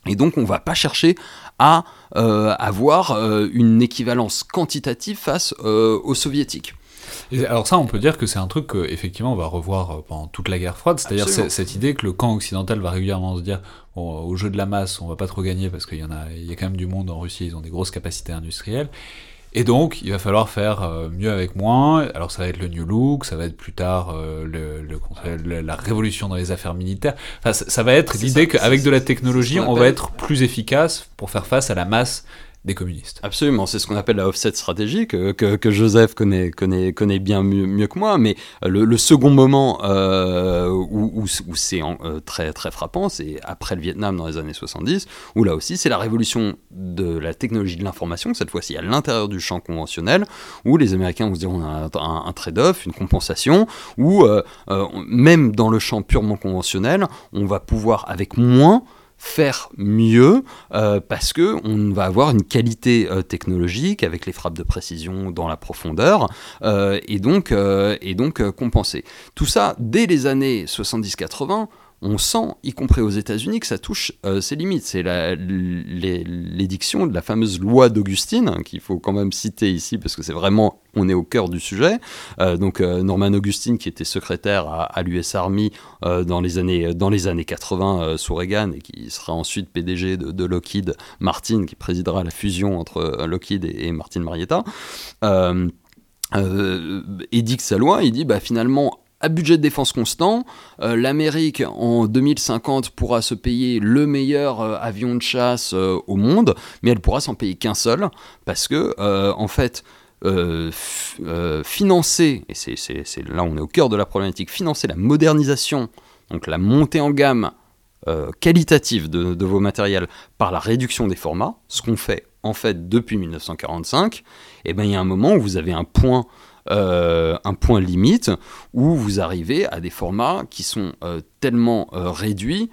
Et donc on ne va pas chercher à euh, avoir euh, une équivalence quantitative face euh, aux soviétiques alors ça, on peut dire que c'est un truc qu'effectivement on va revoir euh, pendant toute la guerre froide, c'est-à-dire cette idée que le camp occidental va régulièrement se dire au jeu de la masse, on va pas trop gagner parce qu'il y en a, il y a quand même du monde en Russie, ils ont des grosses capacités industrielles. Et donc, il va falloir faire euh, mieux avec moins. Alors, ça va être le New Look, ça va être plus tard euh, le, la révolution dans les affaires militaires. Enfin, ça, va être l'idée qu'avec de la technologie, on va être plus efficace pour faire face à la masse communistes. Absolument, c'est ce qu'on appelle la offset stratégique, que, que, Joseph connaît, bien mieux, que moi, mais euh, le, second moment euh, où, c'est euh, très, très frappant, c'est après le Vietnam dans les années 70, où là aussi c'est la révolution de la technologie de l'information, cette fois-ci à l'intérieur du champ conventionnel, où les Américains vont se dire on a un, trade-off, une compensation, où même dans le champ purement conventionnel, on va pouvoir avec moins faire mieux euh, parce que on va avoir une qualité euh, technologique avec les frappes de précision dans la profondeur euh, et donc et donc compenser. Tout ça dès les années 70-80 on sent, y compris aux États-Unis, que ça touche euh, ses limites. C'est l'édiction de la fameuse loi d'Augustine, hein, qu'il faut quand même citer ici, parce que c'est vraiment, on est au cœur du sujet. Euh, donc euh, Norman Augustine, qui était secrétaire à, l'US Army dans, les années, dans les années 80 sous Reagan, et qui sera ensuite PDG de, Lockheed Martin, qui présidera la fusion entre Lockheed et, Martin Marietta, édicte sa loi, il dit, bah, finalement, à budget de défense constant, euh, l'Amérique en 2050 pourra se payer le meilleur euh, avion de chasse euh, au monde, mais elle pourra s'en payer qu'un seul, parce que en fait, financer, et c'est là on est au cœur de la problématique, financer la modernisation, donc la montée en gamme qualitative de, vos matériels par la réduction des formats, ce qu'on fait en fait depuis 1945, et ben il y a un moment où vous avez un point euh, un point limite où vous arrivez à des formats qui sont euh, tellement euh, réduits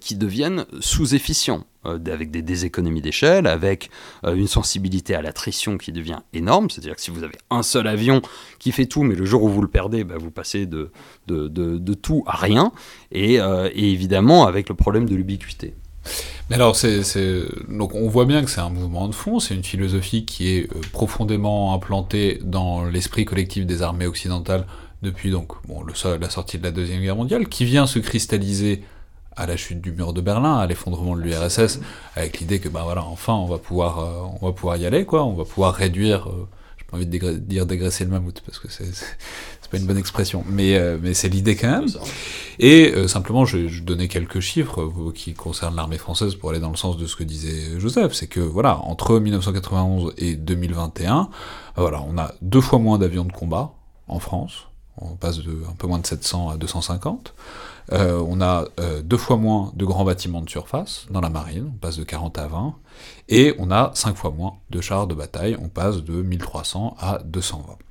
qui deviennent sous-efficients, avec des déséconomies d'échelle, avec une sensibilité à l'attrition qui devient énorme, c'est-à-dire que si vous avez un seul avion qui fait tout, mais le jour où vous le perdez, bah, vous passez de, de, tout à rien, et évidemment avec le problème de l'ubiquité. Mais alors, donc on voit bien que c'est un mouvement de fond, c'est une philosophie qui est euh, profondément implantée dans l'esprit collectif des armées occidentales depuis donc bon, la sortie de la Deuxième Guerre mondiale, qui vient se cristalliser à la chute du mur de Berlin, à l'effondrement de l'URSS, avec l'idée que bah voilà, enfin on va pouvoir, euh, on va pouvoir y aller, quoi, on va pouvoir réduire, euh, j'ai pas envie de dire dégraisser le mammouth parce que c'est une bonne expression, mais, euh, mais c'est l'idée quand même. Et euh, simplement, je, je donnais quelques chiffres euh, qui concernent l'armée française pour aller dans le sens de ce que disait Joseph. C'est que voilà, entre 1991 et 2021, voilà, on a deux fois moins d'avions de combat en France. On passe de un peu moins de 700 à 250. on a deux fois moins de grands bâtiments de surface dans la marine, on passe de 40 à 20, et on a cinq fois moins de chars de bataille, on passe de 1300 à 220.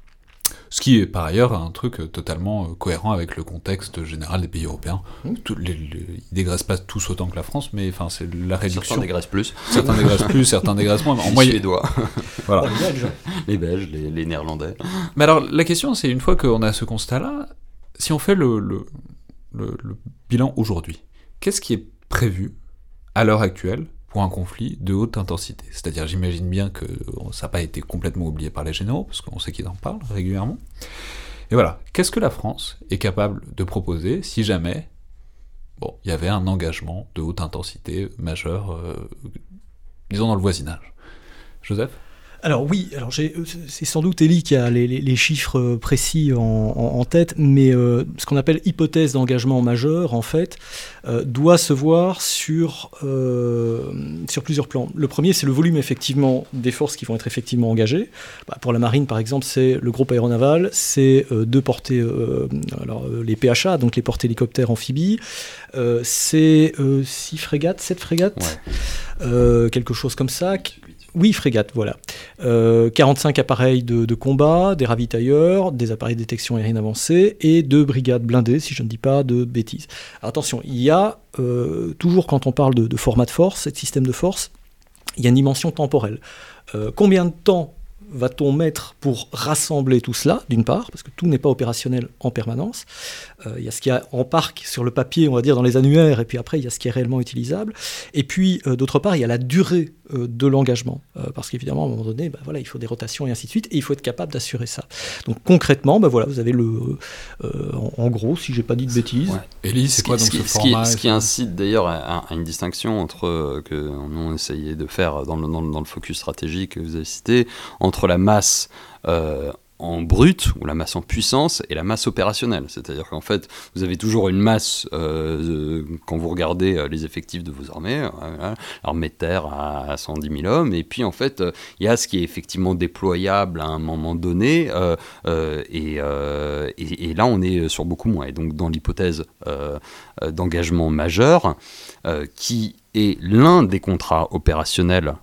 Ce qui est par ailleurs un truc euh, totalement euh, cohérent avec le contexte général des pays européens. Mmh. les, ils dégraissent pas tous autant que la France, mais enfin c'est la réduction. Certains dégraissent plus. Certains dégraissent plus, certains dégraissent moins. En moyenne. Les doigts. voilà. Les Belges. Les Belges, les, Néerlandais. Mais alors la question c'est une fois qu'on a ce constat-là, si on fait le, le, le bilan aujourd'hui, qu'est-ce qui est prévu à l'heure actuelle pour un conflit de haute intensité. C'est-à-dire, j'imagine bien que ça n'a pas été complètement oublié par les généraux, parce qu'on sait qu'ils en parlent régulièrement. Et voilà, qu'est-ce que la France est capable de proposer si jamais bon, il y avait un engagement de haute intensité majeur, euh, disons dans le voisinage? Joseph? Alors oui, alors c'est sans doute Elie qui a les, chiffres précis en, tête, mais ce qu'on appelle hypothèse d'engagement majeur, en fait, doit se voir sur, sur plusieurs plans. Le premier, c'est le volume effectivement des forces qui vont être effectivement engagées. Bah, pour la marine, par exemple, c'est le groupe aéronaval, c'est deux portées, alors les PHA, donc les portées hélicoptères amphibies, c'est six frégates, sept frégates, quelque chose comme ça. Oui, frégate, voilà. 45 euh, appareils de, combat, des ravitailleurs, des appareils de détection aérienne avancée et deux brigades blindées, si je ne dis pas de bêtises. attention, il y a, euh, toujours quand on parle de, format de force, de système de force, il y a une dimension temporelle. Euh, combien de temps va-t-on mettre pour rassembler tout cela, d'une part, parce que tout n'est pas opérationnel en permanence. Euh, il y a ce qu'il y a en parc sur le papier, on va dire, dans les annuaires, et puis après, il y a ce qui est réellement utilisable. Et puis, euh, d'autre part, il y a la durée euh, de l'engagement, parce qu'évidemment, à un moment donné, bah, voilà, il faut des rotations et ainsi de suite, et il faut être capable d'assurer ça. Donc concrètement, bah, voilà, vous avez le... En, gros, si j'ai pas dit de bêtises... Ouais. c'est quoi donc ce, format Ce qui, incite d'ailleurs à, une distinction entre, que nous on essayait de faire dans le, dans, dans le focus stratégique que vous avez cité, entre la masse euh, en brut, ou la masse en puissance, et la masse opérationnelle. C'est-à-dire qu'en fait, vous avez toujours une masse, euh, quand vous regardez euh, les effectifs de vos armées, l'armée de terre à 110 000 hommes, et puis en fait, il y a ce qui est effectivement déployable à un moment donné, et, là, on est sur beaucoup moins. Et donc, dans l'hypothèse d'engagement majeur, qui est l'un des contrats opérationnels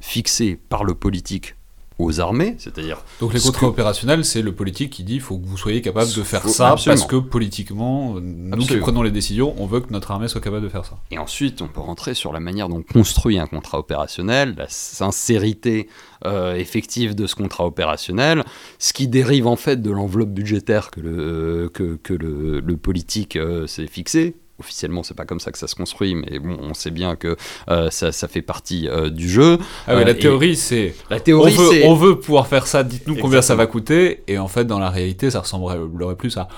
fixés par le politique aux armées, c'est-à-dire... Donc les contrats opérationnels, c'est le politique qui dit il faut que vous soyez capable de faire ça parce que politiquement, nous qui prenons les décisions, on veut que notre armée soit capable de faire ça. Et ensuite, on peut rentrer sur la manière dont on construit un contrat opérationnel, la sincérité euh, effective de ce contrat opérationnel, ce qui dérive en fait de l'enveloppe budgétaire que le, que, que le, le politique euh, s'est fixé, officiellement c'est pas comme ça que ça se construit mais bon on sait bien que euh, ça, ça, fait partie euh, du jeu. Ah la euh, théorie c'est la théorie on veut, on veut pouvoir faire ça dites-nous combien ça va coûter et en fait dans la réalité ça ressemblerait plus à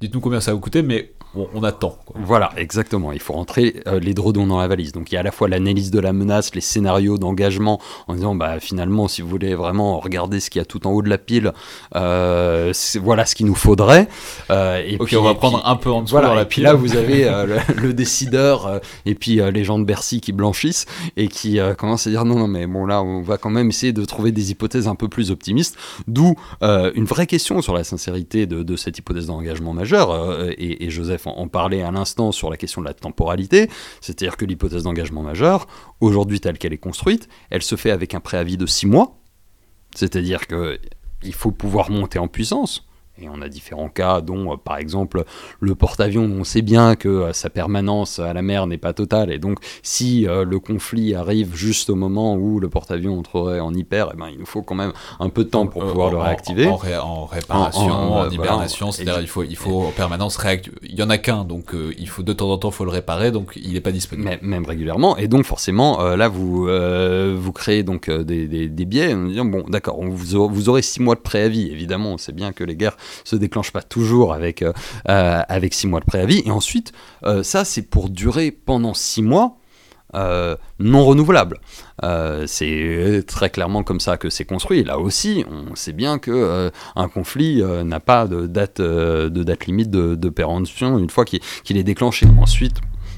dites-nous combien ça va coûter mais on, attend. Voilà, exactement. Il faut rentrer euh, les drodons dans la valise. Donc il y a à la fois l'analyse de la menace, les scénarios d'engagement, en disant bah finalement si vous voulez vraiment regarder ce qu'il y a tout en haut de la pile, euh, voilà ce qu'il nous faudrait. Euh, et puis on va prendre un peu en dessous dans la pile. là vous avez le, décideur et puis les gens de Bercy qui blanchissent et qui commencent à dire non non mais bon là on va quand même essayer de trouver des hypothèses un peu plus optimistes. D'où une vraie question sur la sincérité de, cette hypothèse d'engagement majeur et, et Joseph en, parlait à l'instant sur la question de la temporalité, c'est-à-dire que l'hypothèse d'engagement majeur, aujourd'hui telle qu'elle est construite, elle se fait avec un préavis de six mois, c'est-à-dire qu'il faut pouvoir monter en puissance. Et on a différents cas, dont euh, par exemple le porte-avions, on sait bien que euh, sa permanence à la mer n'est pas totale, et donc si euh, le conflit arrive juste au moment où le porte-avions entrerait en hyper, eh ben, il nous faut quand même un peu de temps pour pouvoir le réactiver. En, réparation, en, hibernation, c'est-à-dire il faut, il faut en permanence réactiver. Il y en a qu'un, donc il faut de temps en temps faut le réparer, donc il n'est pas disponible. même régulièrement, et donc forcément là vous, vous créez donc des, des, des, biais en disant bon d'accord, vous, vous aurez six mois de préavis, évidemment, on sait bien que les guerres se déclenche pas toujours avec, euh, euh, avec six mois de préavis. Et ensuite, euh, ça, c'est pour durer pendant six mois. non renouvelable. c'est très clairement comme ça que c'est construit. Là aussi, on sait bien que un conflit n'a pas de date, de date limite de, de péremption une fois qu'il est déclenché. Ensuite,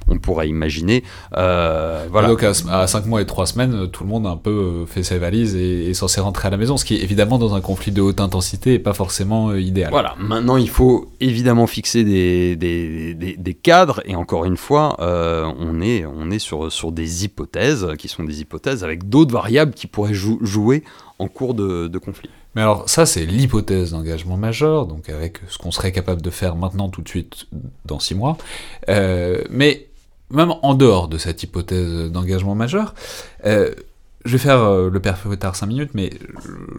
on pourrait imaginer. Euh, voilà. Donc à, 5 mois et 3 semaines, tout le monde a un peu euh, fait ses valises et est censé rentrer à la maison, ce qui est évidemment dans un conflit de haute intensité et pas forcément euh, idéal. Voilà, maintenant il faut évidemment fixer des, des, cadres et encore une fois, on est, on est sur, sur des hypothèses qui sont des hypothèses avec d'autres variables qui pourraient jouer en cours de, de conflit. Mais alors ça c'est l'hypothèse d'engagement majeur, donc avec ce qu'on serait capable de faire maintenant tout de suite dans six mois. mais même en dehors de cette hypothèse d'engagement majeur, euh, je vais faire euh, le père 5 minutes, mais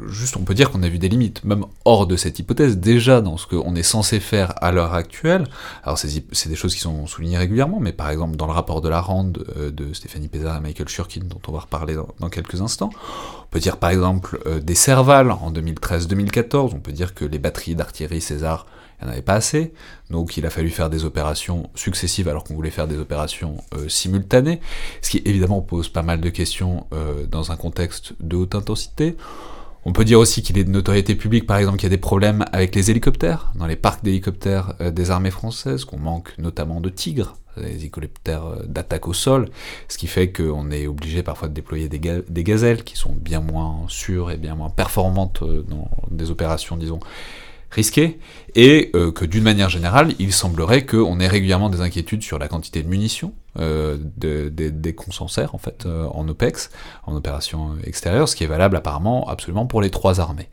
juste on peut dire qu'on a vu des limites, même hors de cette hypothèse, déjà dans ce qu'on est censé faire à l'heure actuelle. Alors c'est des choses qui sont soulignées régulièrement, mais par exemple dans le rapport de la Rande euh, de Stéphanie Pézard et Michael Shurkin, dont on va reparler dans, quelques instants, on peut dire par exemple des Serval en 2013-2014, on peut dire que les batteries d'artillerie César il n'y en avait pas assez, donc il a fallu faire des opérations successives alors qu'on voulait faire des opérations simultanées, ce qui évidemment pose pas mal de questions dans un contexte de haute intensité. On peut dire aussi qu'il est de notoriété publique, par exemple, qu'il y a des problèmes avec les hélicoptères, dans les parcs d'hélicoptères euh, des armées françaises, qu'on manque notamment de tigres, des hélicoptères euh, d'attaque au sol, ce qui fait qu'on est obligé parfois de déployer des, gazelles qui sont bien moins sûres et bien moins performantes euh, dans des opérations, disons, risquées, et que d'une manière générale, il semblerait qu'on ait régulièrement des inquiétudes sur la quantité de munitions, euh, des consensaires en fait euh, en OPEX, en opération extérieure, ce qui est valable apparemment absolument pour les trois armées.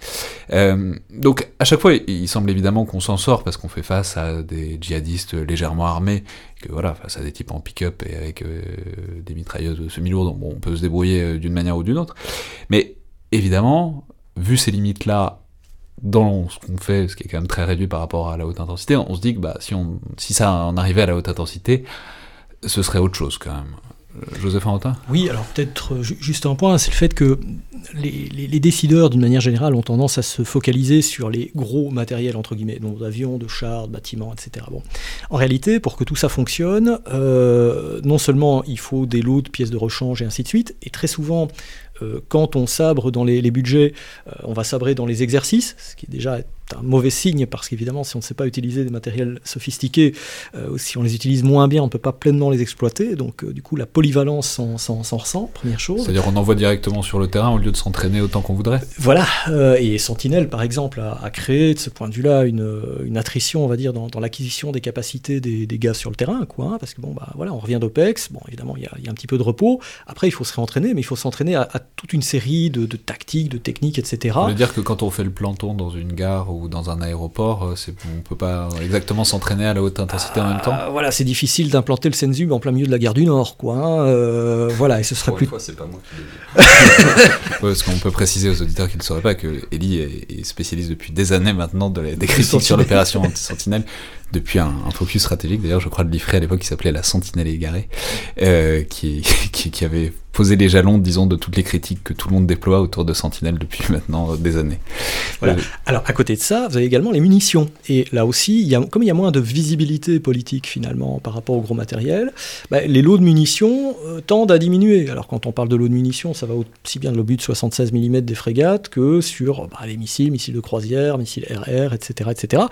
Euh, donc à chaque fois, il, semble évidemment qu'on s'en sort parce qu'on fait face à des djihadistes légèrement armés, que voilà, face à des types en pick-up et avec des mitrailleuses semi-lourdes, bon, on peut se débrouiller d'une manière ou d'une autre. Mais évidemment, vu ces limites-là dans ce qu'on fait, ce qui est quand même très réduit par rapport à la haute intensité, on se dit que bah, si, on, si ça en arrivait à la haute intensité, ce serait autre chose quand même. Euh, Joseph Arantin Oui, alors peut-être euh, juste un point, c'est le fait que les, décideurs, d'une manière générale, ont tendance à se focaliser sur les gros matériels, entre guillemets, donc d'avions, de chars, de bâtiments, etc. Bon. En réalité, pour que tout ça fonctionne, euh, non seulement il faut des lots de pièces de rechange et ainsi de suite, et très souvent, quand on sabre dans les, budgets, on va sabrer dans les exercices, ce qui est déjà un mauvais signe parce qu'évidemment, si on ne sait pas utiliser des matériels sophistiqués, euh, si on les utilise moins bien, on ne peut pas pleinement les exploiter. Donc, euh, du coup, la polyvalence s'en ressent, première chose. C'est-à-dire qu'on envoie directement sur le terrain au lieu de s'entraîner autant qu'on voudrait Voilà. Euh, et Sentinel, par exemple, a, créé de ce point de vue-là une, une, attrition, on va dire, dans, l'acquisition des capacités des, des, gars sur le terrain, quoi. Hein, parce que, bon, bah, voilà, on revient d'OPEX. Bon, évidemment, il y, y, a un petit peu de repos. Après, il faut se réentraîner, mais il faut s'entraîner à, toute une série de, de, tactiques, de techniques, etc. Ça veut dire que quand on fait le planton dans une gare ou dans un aéroport, euh, on peut pas exactement s'entraîner à la haute intensité en même temps. Euh, voilà, c'est difficile d'implanter le Senzub en plein milieu de la guerre du Nord, quoi. Hein, euh, voilà, et ce serait plus. c'est pas moi Parce qu'on peut préciser aux auditeurs qui ne sauraient pas que Ellie est, spécialiste depuis des années maintenant de des critiques sur l'opération anti-sentinelle depuis un, focus stratégique, d'ailleurs, je crois, de l'IFRE à l'époque qui s'appelait La Sentinelle égarée, qui, qui, qui, avait poser les jalons, disons, de toutes les critiques que tout le monde déploie autour de Sentinel depuis maintenant des années. Voilà. Euh, Alors, à côté de ça, vous avez également les munitions. Et là aussi, il y a, comme il y a moins de visibilité politique finalement par rapport au gros matériel, bah, les lots de munitions euh, tendent à diminuer. Alors, quand on parle de lots de munitions, ça va aussi bien de l'obus de 76 mm des frégates que sur bah, les missiles, missiles de croisière, missiles RR, etc. etc.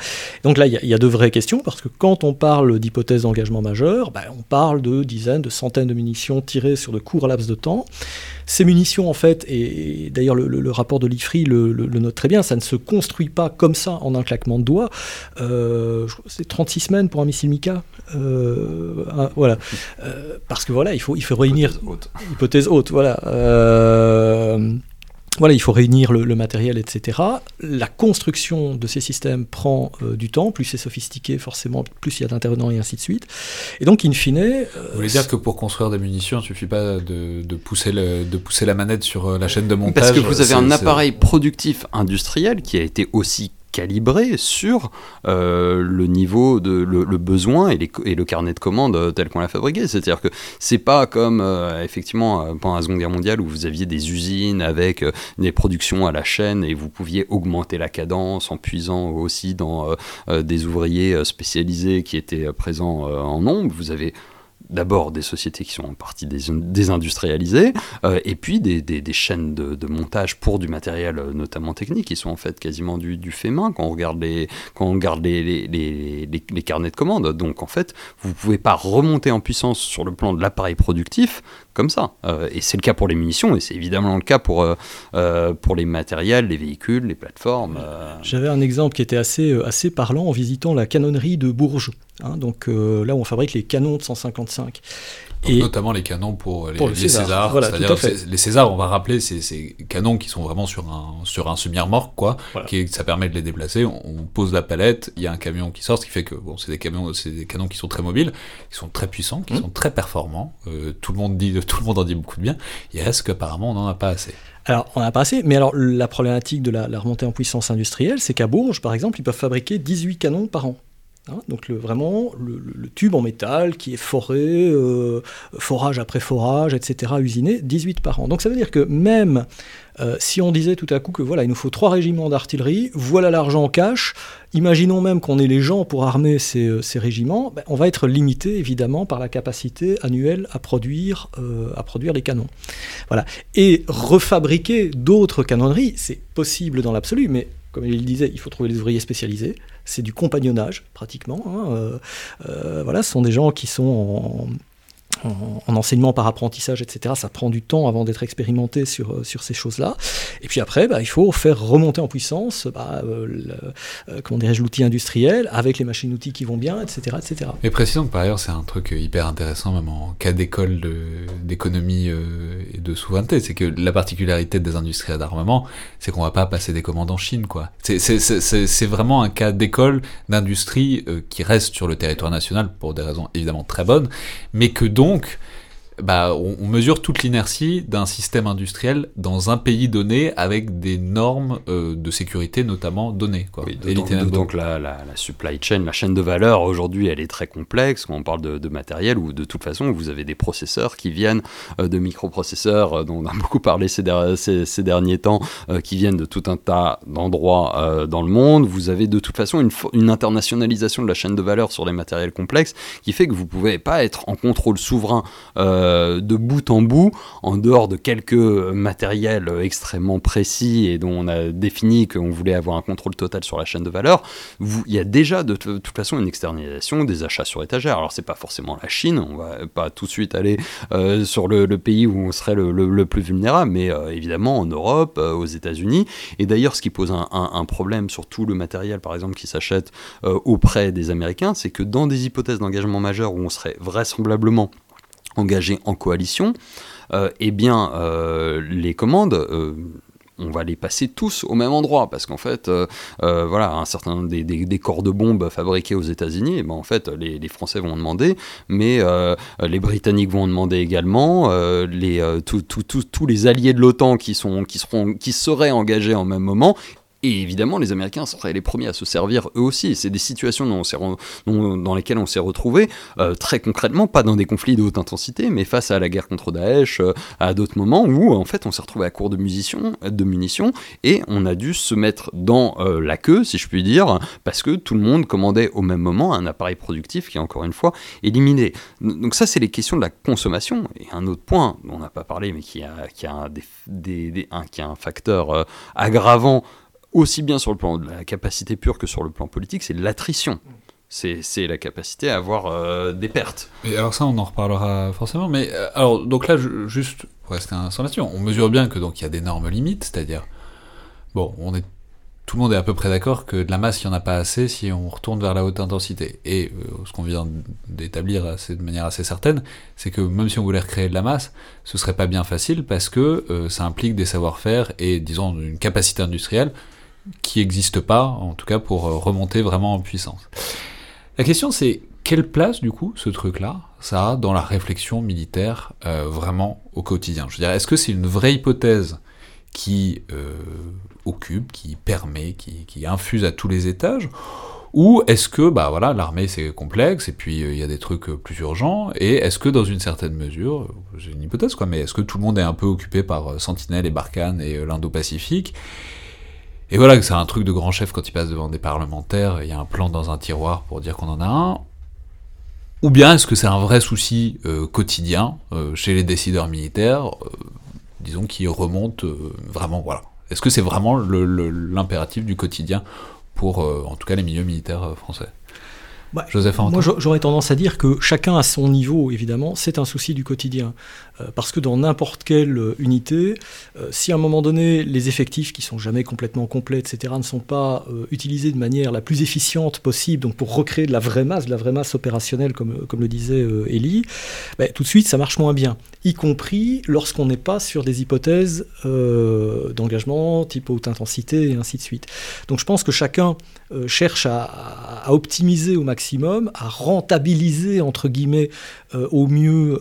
Donc là, il y, a de vraies questions parce que quand on parle d'hypothèse d'engagement majeur, bah, on parle de dizaines, de centaines de munitions tirées sur de courts laps de temps. Ces munitions, en fait, et, d'ailleurs le, rapport de l'IFRI le, note très bien, ça ne se construit pas comme ça en un claquement de doigts. Euh, c'est 36 semaines pour un missile Mika. Euh, voilà. Euh, parce que voilà, il faut, il faut réunir. Hypothèse haute. Hypothèse haute, voilà. Voilà, il faut réunir le, matériel, etc. La construction de ces systèmes prend euh, du temps, plus c'est sophistiqué, forcément, plus il y a d'intervenants et ainsi de suite. Et donc, in fine. Euh, Vous voulez dire que pour construire des munitions, il ne suffit pas de, pousser de pousser la manette sur euh, la chaîne de montage Parce que vous avez un appareil productif industriel qui a été aussi calibré sur euh, le niveau de le, besoin et, le carnet de commandes euh, tel qu'on l'a fabriqué. C'est-à-dire que c'est pas comme euh, effectivement pendant la Seconde Guerre mondiale où vous aviez des usines avec des productions à la chaîne et vous pouviez augmenter la cadence en puisant aussi dans des ouvriers spécialisés qui étaient présents en nombre. Vous avez d'abord des sociétés qui sont en partie désindustrialisées, euh, et puis des, chaînes de, montage pour du matériel, euh, notamment technique, qui sont en fait quasiment du, du fait main quand on regarde les, quand on regarde les, les, les, les carnets de commandes. Donc en fait, vous ne pouvez pas remonter en puissance sur le plan de l'appareil productif comme ça. Euh, et c'est le cas pour les munitions, et c'est évidemment le cas pour, euh, euh, pour les matériels, les véhicules, les plateformes. J'avais un exemple qui était assez, assez parlant en visitant la canonnerie de Bourges, hein, donc là où on fabrique les canons de 155 et notamment les canons pour les, les Césars. C'est-à-dire les Césars, on va rappeler, c'est ces canons qui sont vraiment sur un, sur un semi-remorque, quoi. Qui, ça permet de les déplacer. On, pose la palette, il y a un camion qui sort, ce qui fait que bon, c'est des camions, c'est des canons qui sont très mobiles, qui sont très puissants, qui mmh. sont très performants. Euh, tout le monde dit, tout le monde en dit beaucoup de bien. Il reste qu'apparemment on n'en a pas assez. Alors, on n'en a pas assez, mais alors la problématique de la, la remontée en puissance industrielle, c'est qu'à Bourges, par exemple, ils peuvent fabriquer 18 canons par an. Hein, donc le, vraiment le, tube en métal qui est foré, euh, forage après forage, etc., usiné, 18 par an. Donc ça veut dire que même euh, si on disait tout à coup que voilà, il nous faut trois régiments d'artillerie, voilà l'argent en cash, imaginons même qu'on ait les gens pour armer ces, euh, régiments, ben, on va être limité évidemment par la capacité annuelle à produire, à produire les canons. Voilà. Et refabriquer d'autres canonneries, c'est possible dans l'absolu, mais comme il disait, il faut trouver des ouvriers spécialisés. C'est du compagnonnage, pratiquement. Hein. Euh, euh, voilà, ce sont des gens qui sont en, en, enseignement par apprentissage, etc. Ça prend du temps avant d'être expérimenté sur, euh, sur ces choses-là. Et puis après, bah, il faut faire remonter en puissance bah, euh, euh, l'outil industriel avec les machines-outils qui vont bien, etc. etc. Mais précisons que par ailleurs, c'est un truc hyper intéressant, même en cas d'école d'économie et de souveraineté. C'est que la particularité des industries d'armement, c'est qu'on va pas passer des commandes en Chine. quoi. C'est vraiment un cas d'école, d'industrie qui reste sur le territoire national pour des raisons évidemment très bonnes, mais que donc donc, bah, on, mesure toute l'inertie d'un système industriel dans un pays donné avec des normes euh, de sécurité notamment données. Quoi. donc la, la, supply chain, la chaîne de valeur aujourd'hui, elle est très complexe quand on parle de, matériel ou de toute façon vous avez des processeurs qui viennent euh, de microprocesseurs euh, dont on a beaucoup parlé ces, ces, derniers temps, qui viennent de tout un tas d'endroits dans le monde. Vous avez de toute façon une, une internationalisation de la chaîne de valeur sur les matériels complexes qui fait que vous pouvez pas être en contrôle souverain. Euh, de bout en bout, en dehors de quelques matériels extrêmement précis et dont on a défini qu'on voulait avoir un contrôle total sur la chaîne de valeur, il y a déjà de, toute façon une externalisation des achats sur étagère. Alors c'est pas forcément la Chine, on va pas tout de suite aller euh, sur le, pays où on serait le, plus vulnérable, mais euh, évidemment en Europe, aux États-Unis. Et d'ailleurs, ce qui pose un, un, problème sur tout le matériel, par exemple, qui s'achète auprès des Américains, c'est que dans des hypothèses d'engagement majeur où on serait vraisemblablement engagés en coalition, euh, eh bien, euh, les commandes euh, on va les passer tous au même endroit parce qu'en fait, voilà, un certain des, des, corps de bombes fabriqués aux États-Unis, eh ben, en fait, les, Français vont en demander, mais les Britanniques vont en demander également, les tous les alliés de l'OTAN qui qui qui seraient engagés en même moment et évidemment, les Américains seraient les premiers à se servir eux aussi. C'est des situations dans lesquelles on s'est retrouvé euh, très concrètement, pas dans des conflits de haute intensité, mais face à la guerre contre Daesh, euh, à d'autres moments où en fait on s'est retrouvé à court de, munitions et on a dû se mettre dans euh, la queue, si je puis dire, parce que tout le monde commandait au même moment un appareil productif qui est encore une fois éliminé. Donc ça, c'est les questions de la consommation. Et un autre point dont on n'a pas parlé, mais qui a, qui a, un, un facteur aggravant aussi bien sur le plan de la capacité pure que sur le plan politique, c'est l'attrition. C'est la capacité à avoir euh, des pertes. Et alors ça, on en reparlera forcément. Mais euh, alors, donc là, juste pour rester un information, on mesure bien que donc il y a d'énormes limites, c'est-à-dire, bon, on est tout le monde est à peu près d'accord que de la masse, il n'y en a pas assez si on retourne vers la haute intensité. Et euh, ce qu'on vient d'établir de manière assez certaine, c'est que même si on voulait recréer de la masse, ce serait pas bien facile parce que ça implique des savoir-faire et, disons, une capacité industrielle qui n'existe pas, en tout cas pour euh, remonter vraiment en puissance. La question c'est quelle place du coup ce truc-là ça a dans la réflexion militaire euh, vraiment au quotidien? Je veux dire, est-ce que c'est une vraie hypothèse qui euh, occupe, qui permet, qui, infuse à tous les étages? Ou est-ce que bah voilà l'armée c'est complexe et puis il y a des trucs plus urgents et est-ce que dans une certaine mesure j'ai une hypothèse quoi mais est-ce que tout le monde est un peu occupé par Sentinelle et Barkhane et l'Indo-Pacifique? Et voilà, c'est un truc de grand chef quand il passe devant des parlementaires, il y a un plan dans un tiroir pour dire qu'on en a un. Ou bien est-ce que c'est un vrai souci euh, quotidien euh, chez les décideurs militaires, euh, disons, qui remonte vraiment, voilà. Est-ce que c'est vraiment l'impératif du quotidien pour, en tout cas, les milieux militaires français? Bah, Joseph Moi, j'aurais tendance à dire que chacun à son niveau, évidemment, c'est un souci du quotidien. Euh, parce que dans n'importe quelle euh, unité, euh, si à un moment donné les effectifs qui sont jamais complètement complets, etc., ne sont pas utilisés de manière la plus efficiente possible, donc pour recréer de la vraie masse, de la vraie masse opérationnelle, comme, comme le disait Elie, ben, tout de suite ça marche moins bien, y compris lorsqu'on n'est pas sur des hypothèses d'engagement type haute intensité et ainsi de suite. Donc je pense que chacun cherche à, optimiser au maximum, à rentabiliser entre guillemets au mieux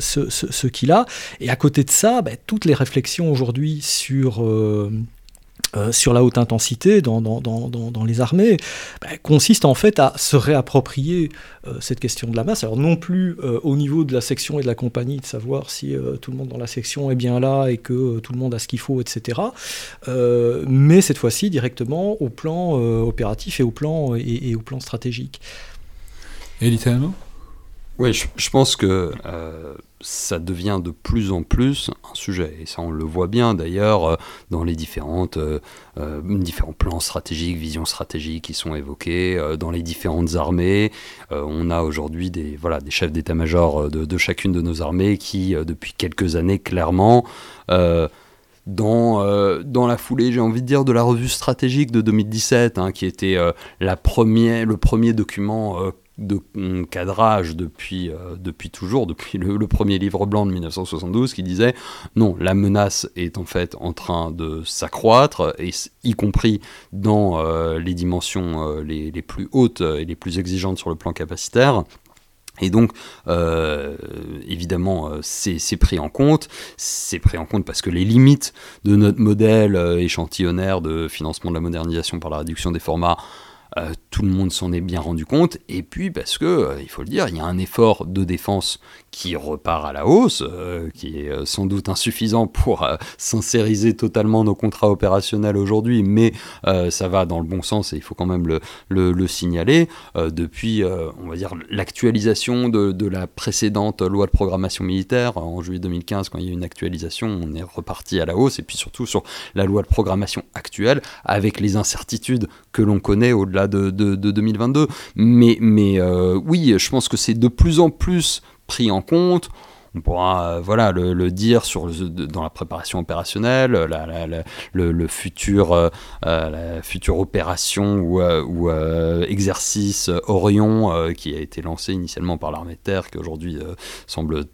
ce, ce qu'il a. Et à côté de ça, ben, toutes les réflexions aujourd'hui sur... Euh, euh, sur la haute intensité dans, dans, dans, dans les armées bah, consiste en fait à se réapproprier euh, cette question de la masse. Alors non plus euh, au niveau de la section et de la compagnie, de savoir si tout le monde dans la section est bien là et que tout le monde a ce qu'il faut, etc. mais cette fois-ci directement au plan opératif et au plan, et, au plan stratégique. Et littéralement Oui, je, je, pense que ça devient de plus en plus un sujet. Et ça, on le voit bien d'ailleurs euh, dans les différentes, euh, euh, différents plans stratégiques, visions stratégiques qui sont évoqués, dans les différentes armées. on a aujourd'hui des, voilà, des chefs d'état-major de, chacune de nos armées qui, depuis quelques années, clairement, dans, dans la foulée, j'ai envie de dire, de la revue stratégique de 2017, hein, qui était la première, le premier document de cadrage depuis, euh, depuis toujours, depuis le, premier livre blanc de 1972, qui disait non, la menace est en fait en train de s'accroître, y compris dans euh, les dimensions euh, les, les, plus hautes et les plus exigeantes sur le plan capacitaire. Et donc, évidemment, c'est pris en compte. C'est pris en compte parce que les limites de notre modèle échantillonnaire de financement de la modernisation par la réduction des formats euh, tout le monde s'en est bien rendu compte, et puis parce que, euh, il faut le dire, il y a un effort de défense qui repart à la hausse, euh, qui est euh, sans doute insuffisant pour euh, sincériser totalement nos contrats opérationnels aujourd'hui, mais ça va dans le bon sens et il faut quand même le, le, signaler. depuis, on va dire, l'actualisation de, la précédente loi de programmation militaire en juillet 2015, quand il y a eu une actualisation, on est reparti à la hausse, et puis surtout sur la loi de programmation actuelle, avec les incertitudes que l'on connaît au-delà de, de, de, 2022. Mais, mais oui, je pense que c'est de plus en plus pris en compte. On pourra euh, voilà, le, dire sur dans la préparation opérationnelle, le, futur, euh, euh, la future opération ou, exercice Orion qui a été lancé initialement par l'armée de terre, qui aujourd'hui semble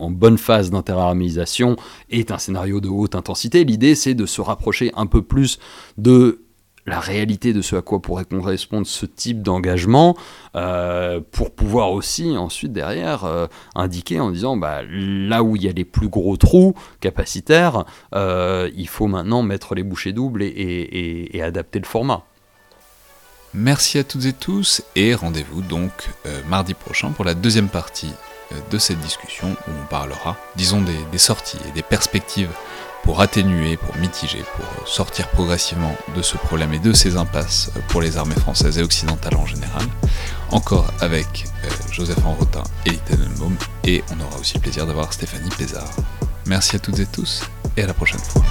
en bonne phase d'interarméisation, est un scénario de haute intensité. L'idée, c'est de se rapprocher un peu plus de la réalité de ce à quoi pourrait correspondre ce type d'engagement euh, pour pouvoir aussi ensuite derrière euh, indiquer en disant bah, là où il y a les plus gros trous capacitaires, euh, il faut maintenant mettre les bouchées doubles et, adapter le format. Merci à toutes et tous et rendez-vous donc mardi prochain pour la deuxième partie de cette discussion où on parlera, disons, des sorties et des perspectives pour atténuer, pour mitiger, pour sortir progressivement de ce problème et de ces impasses pour les armées françaises et occidentales en général. Encore avec euh, Joseph Enrotin et Littenbaum, et on aura aussi le plaisir d'avoir Stéphanie Pézard. Merci à toutes et tous, et à la prochaine fois.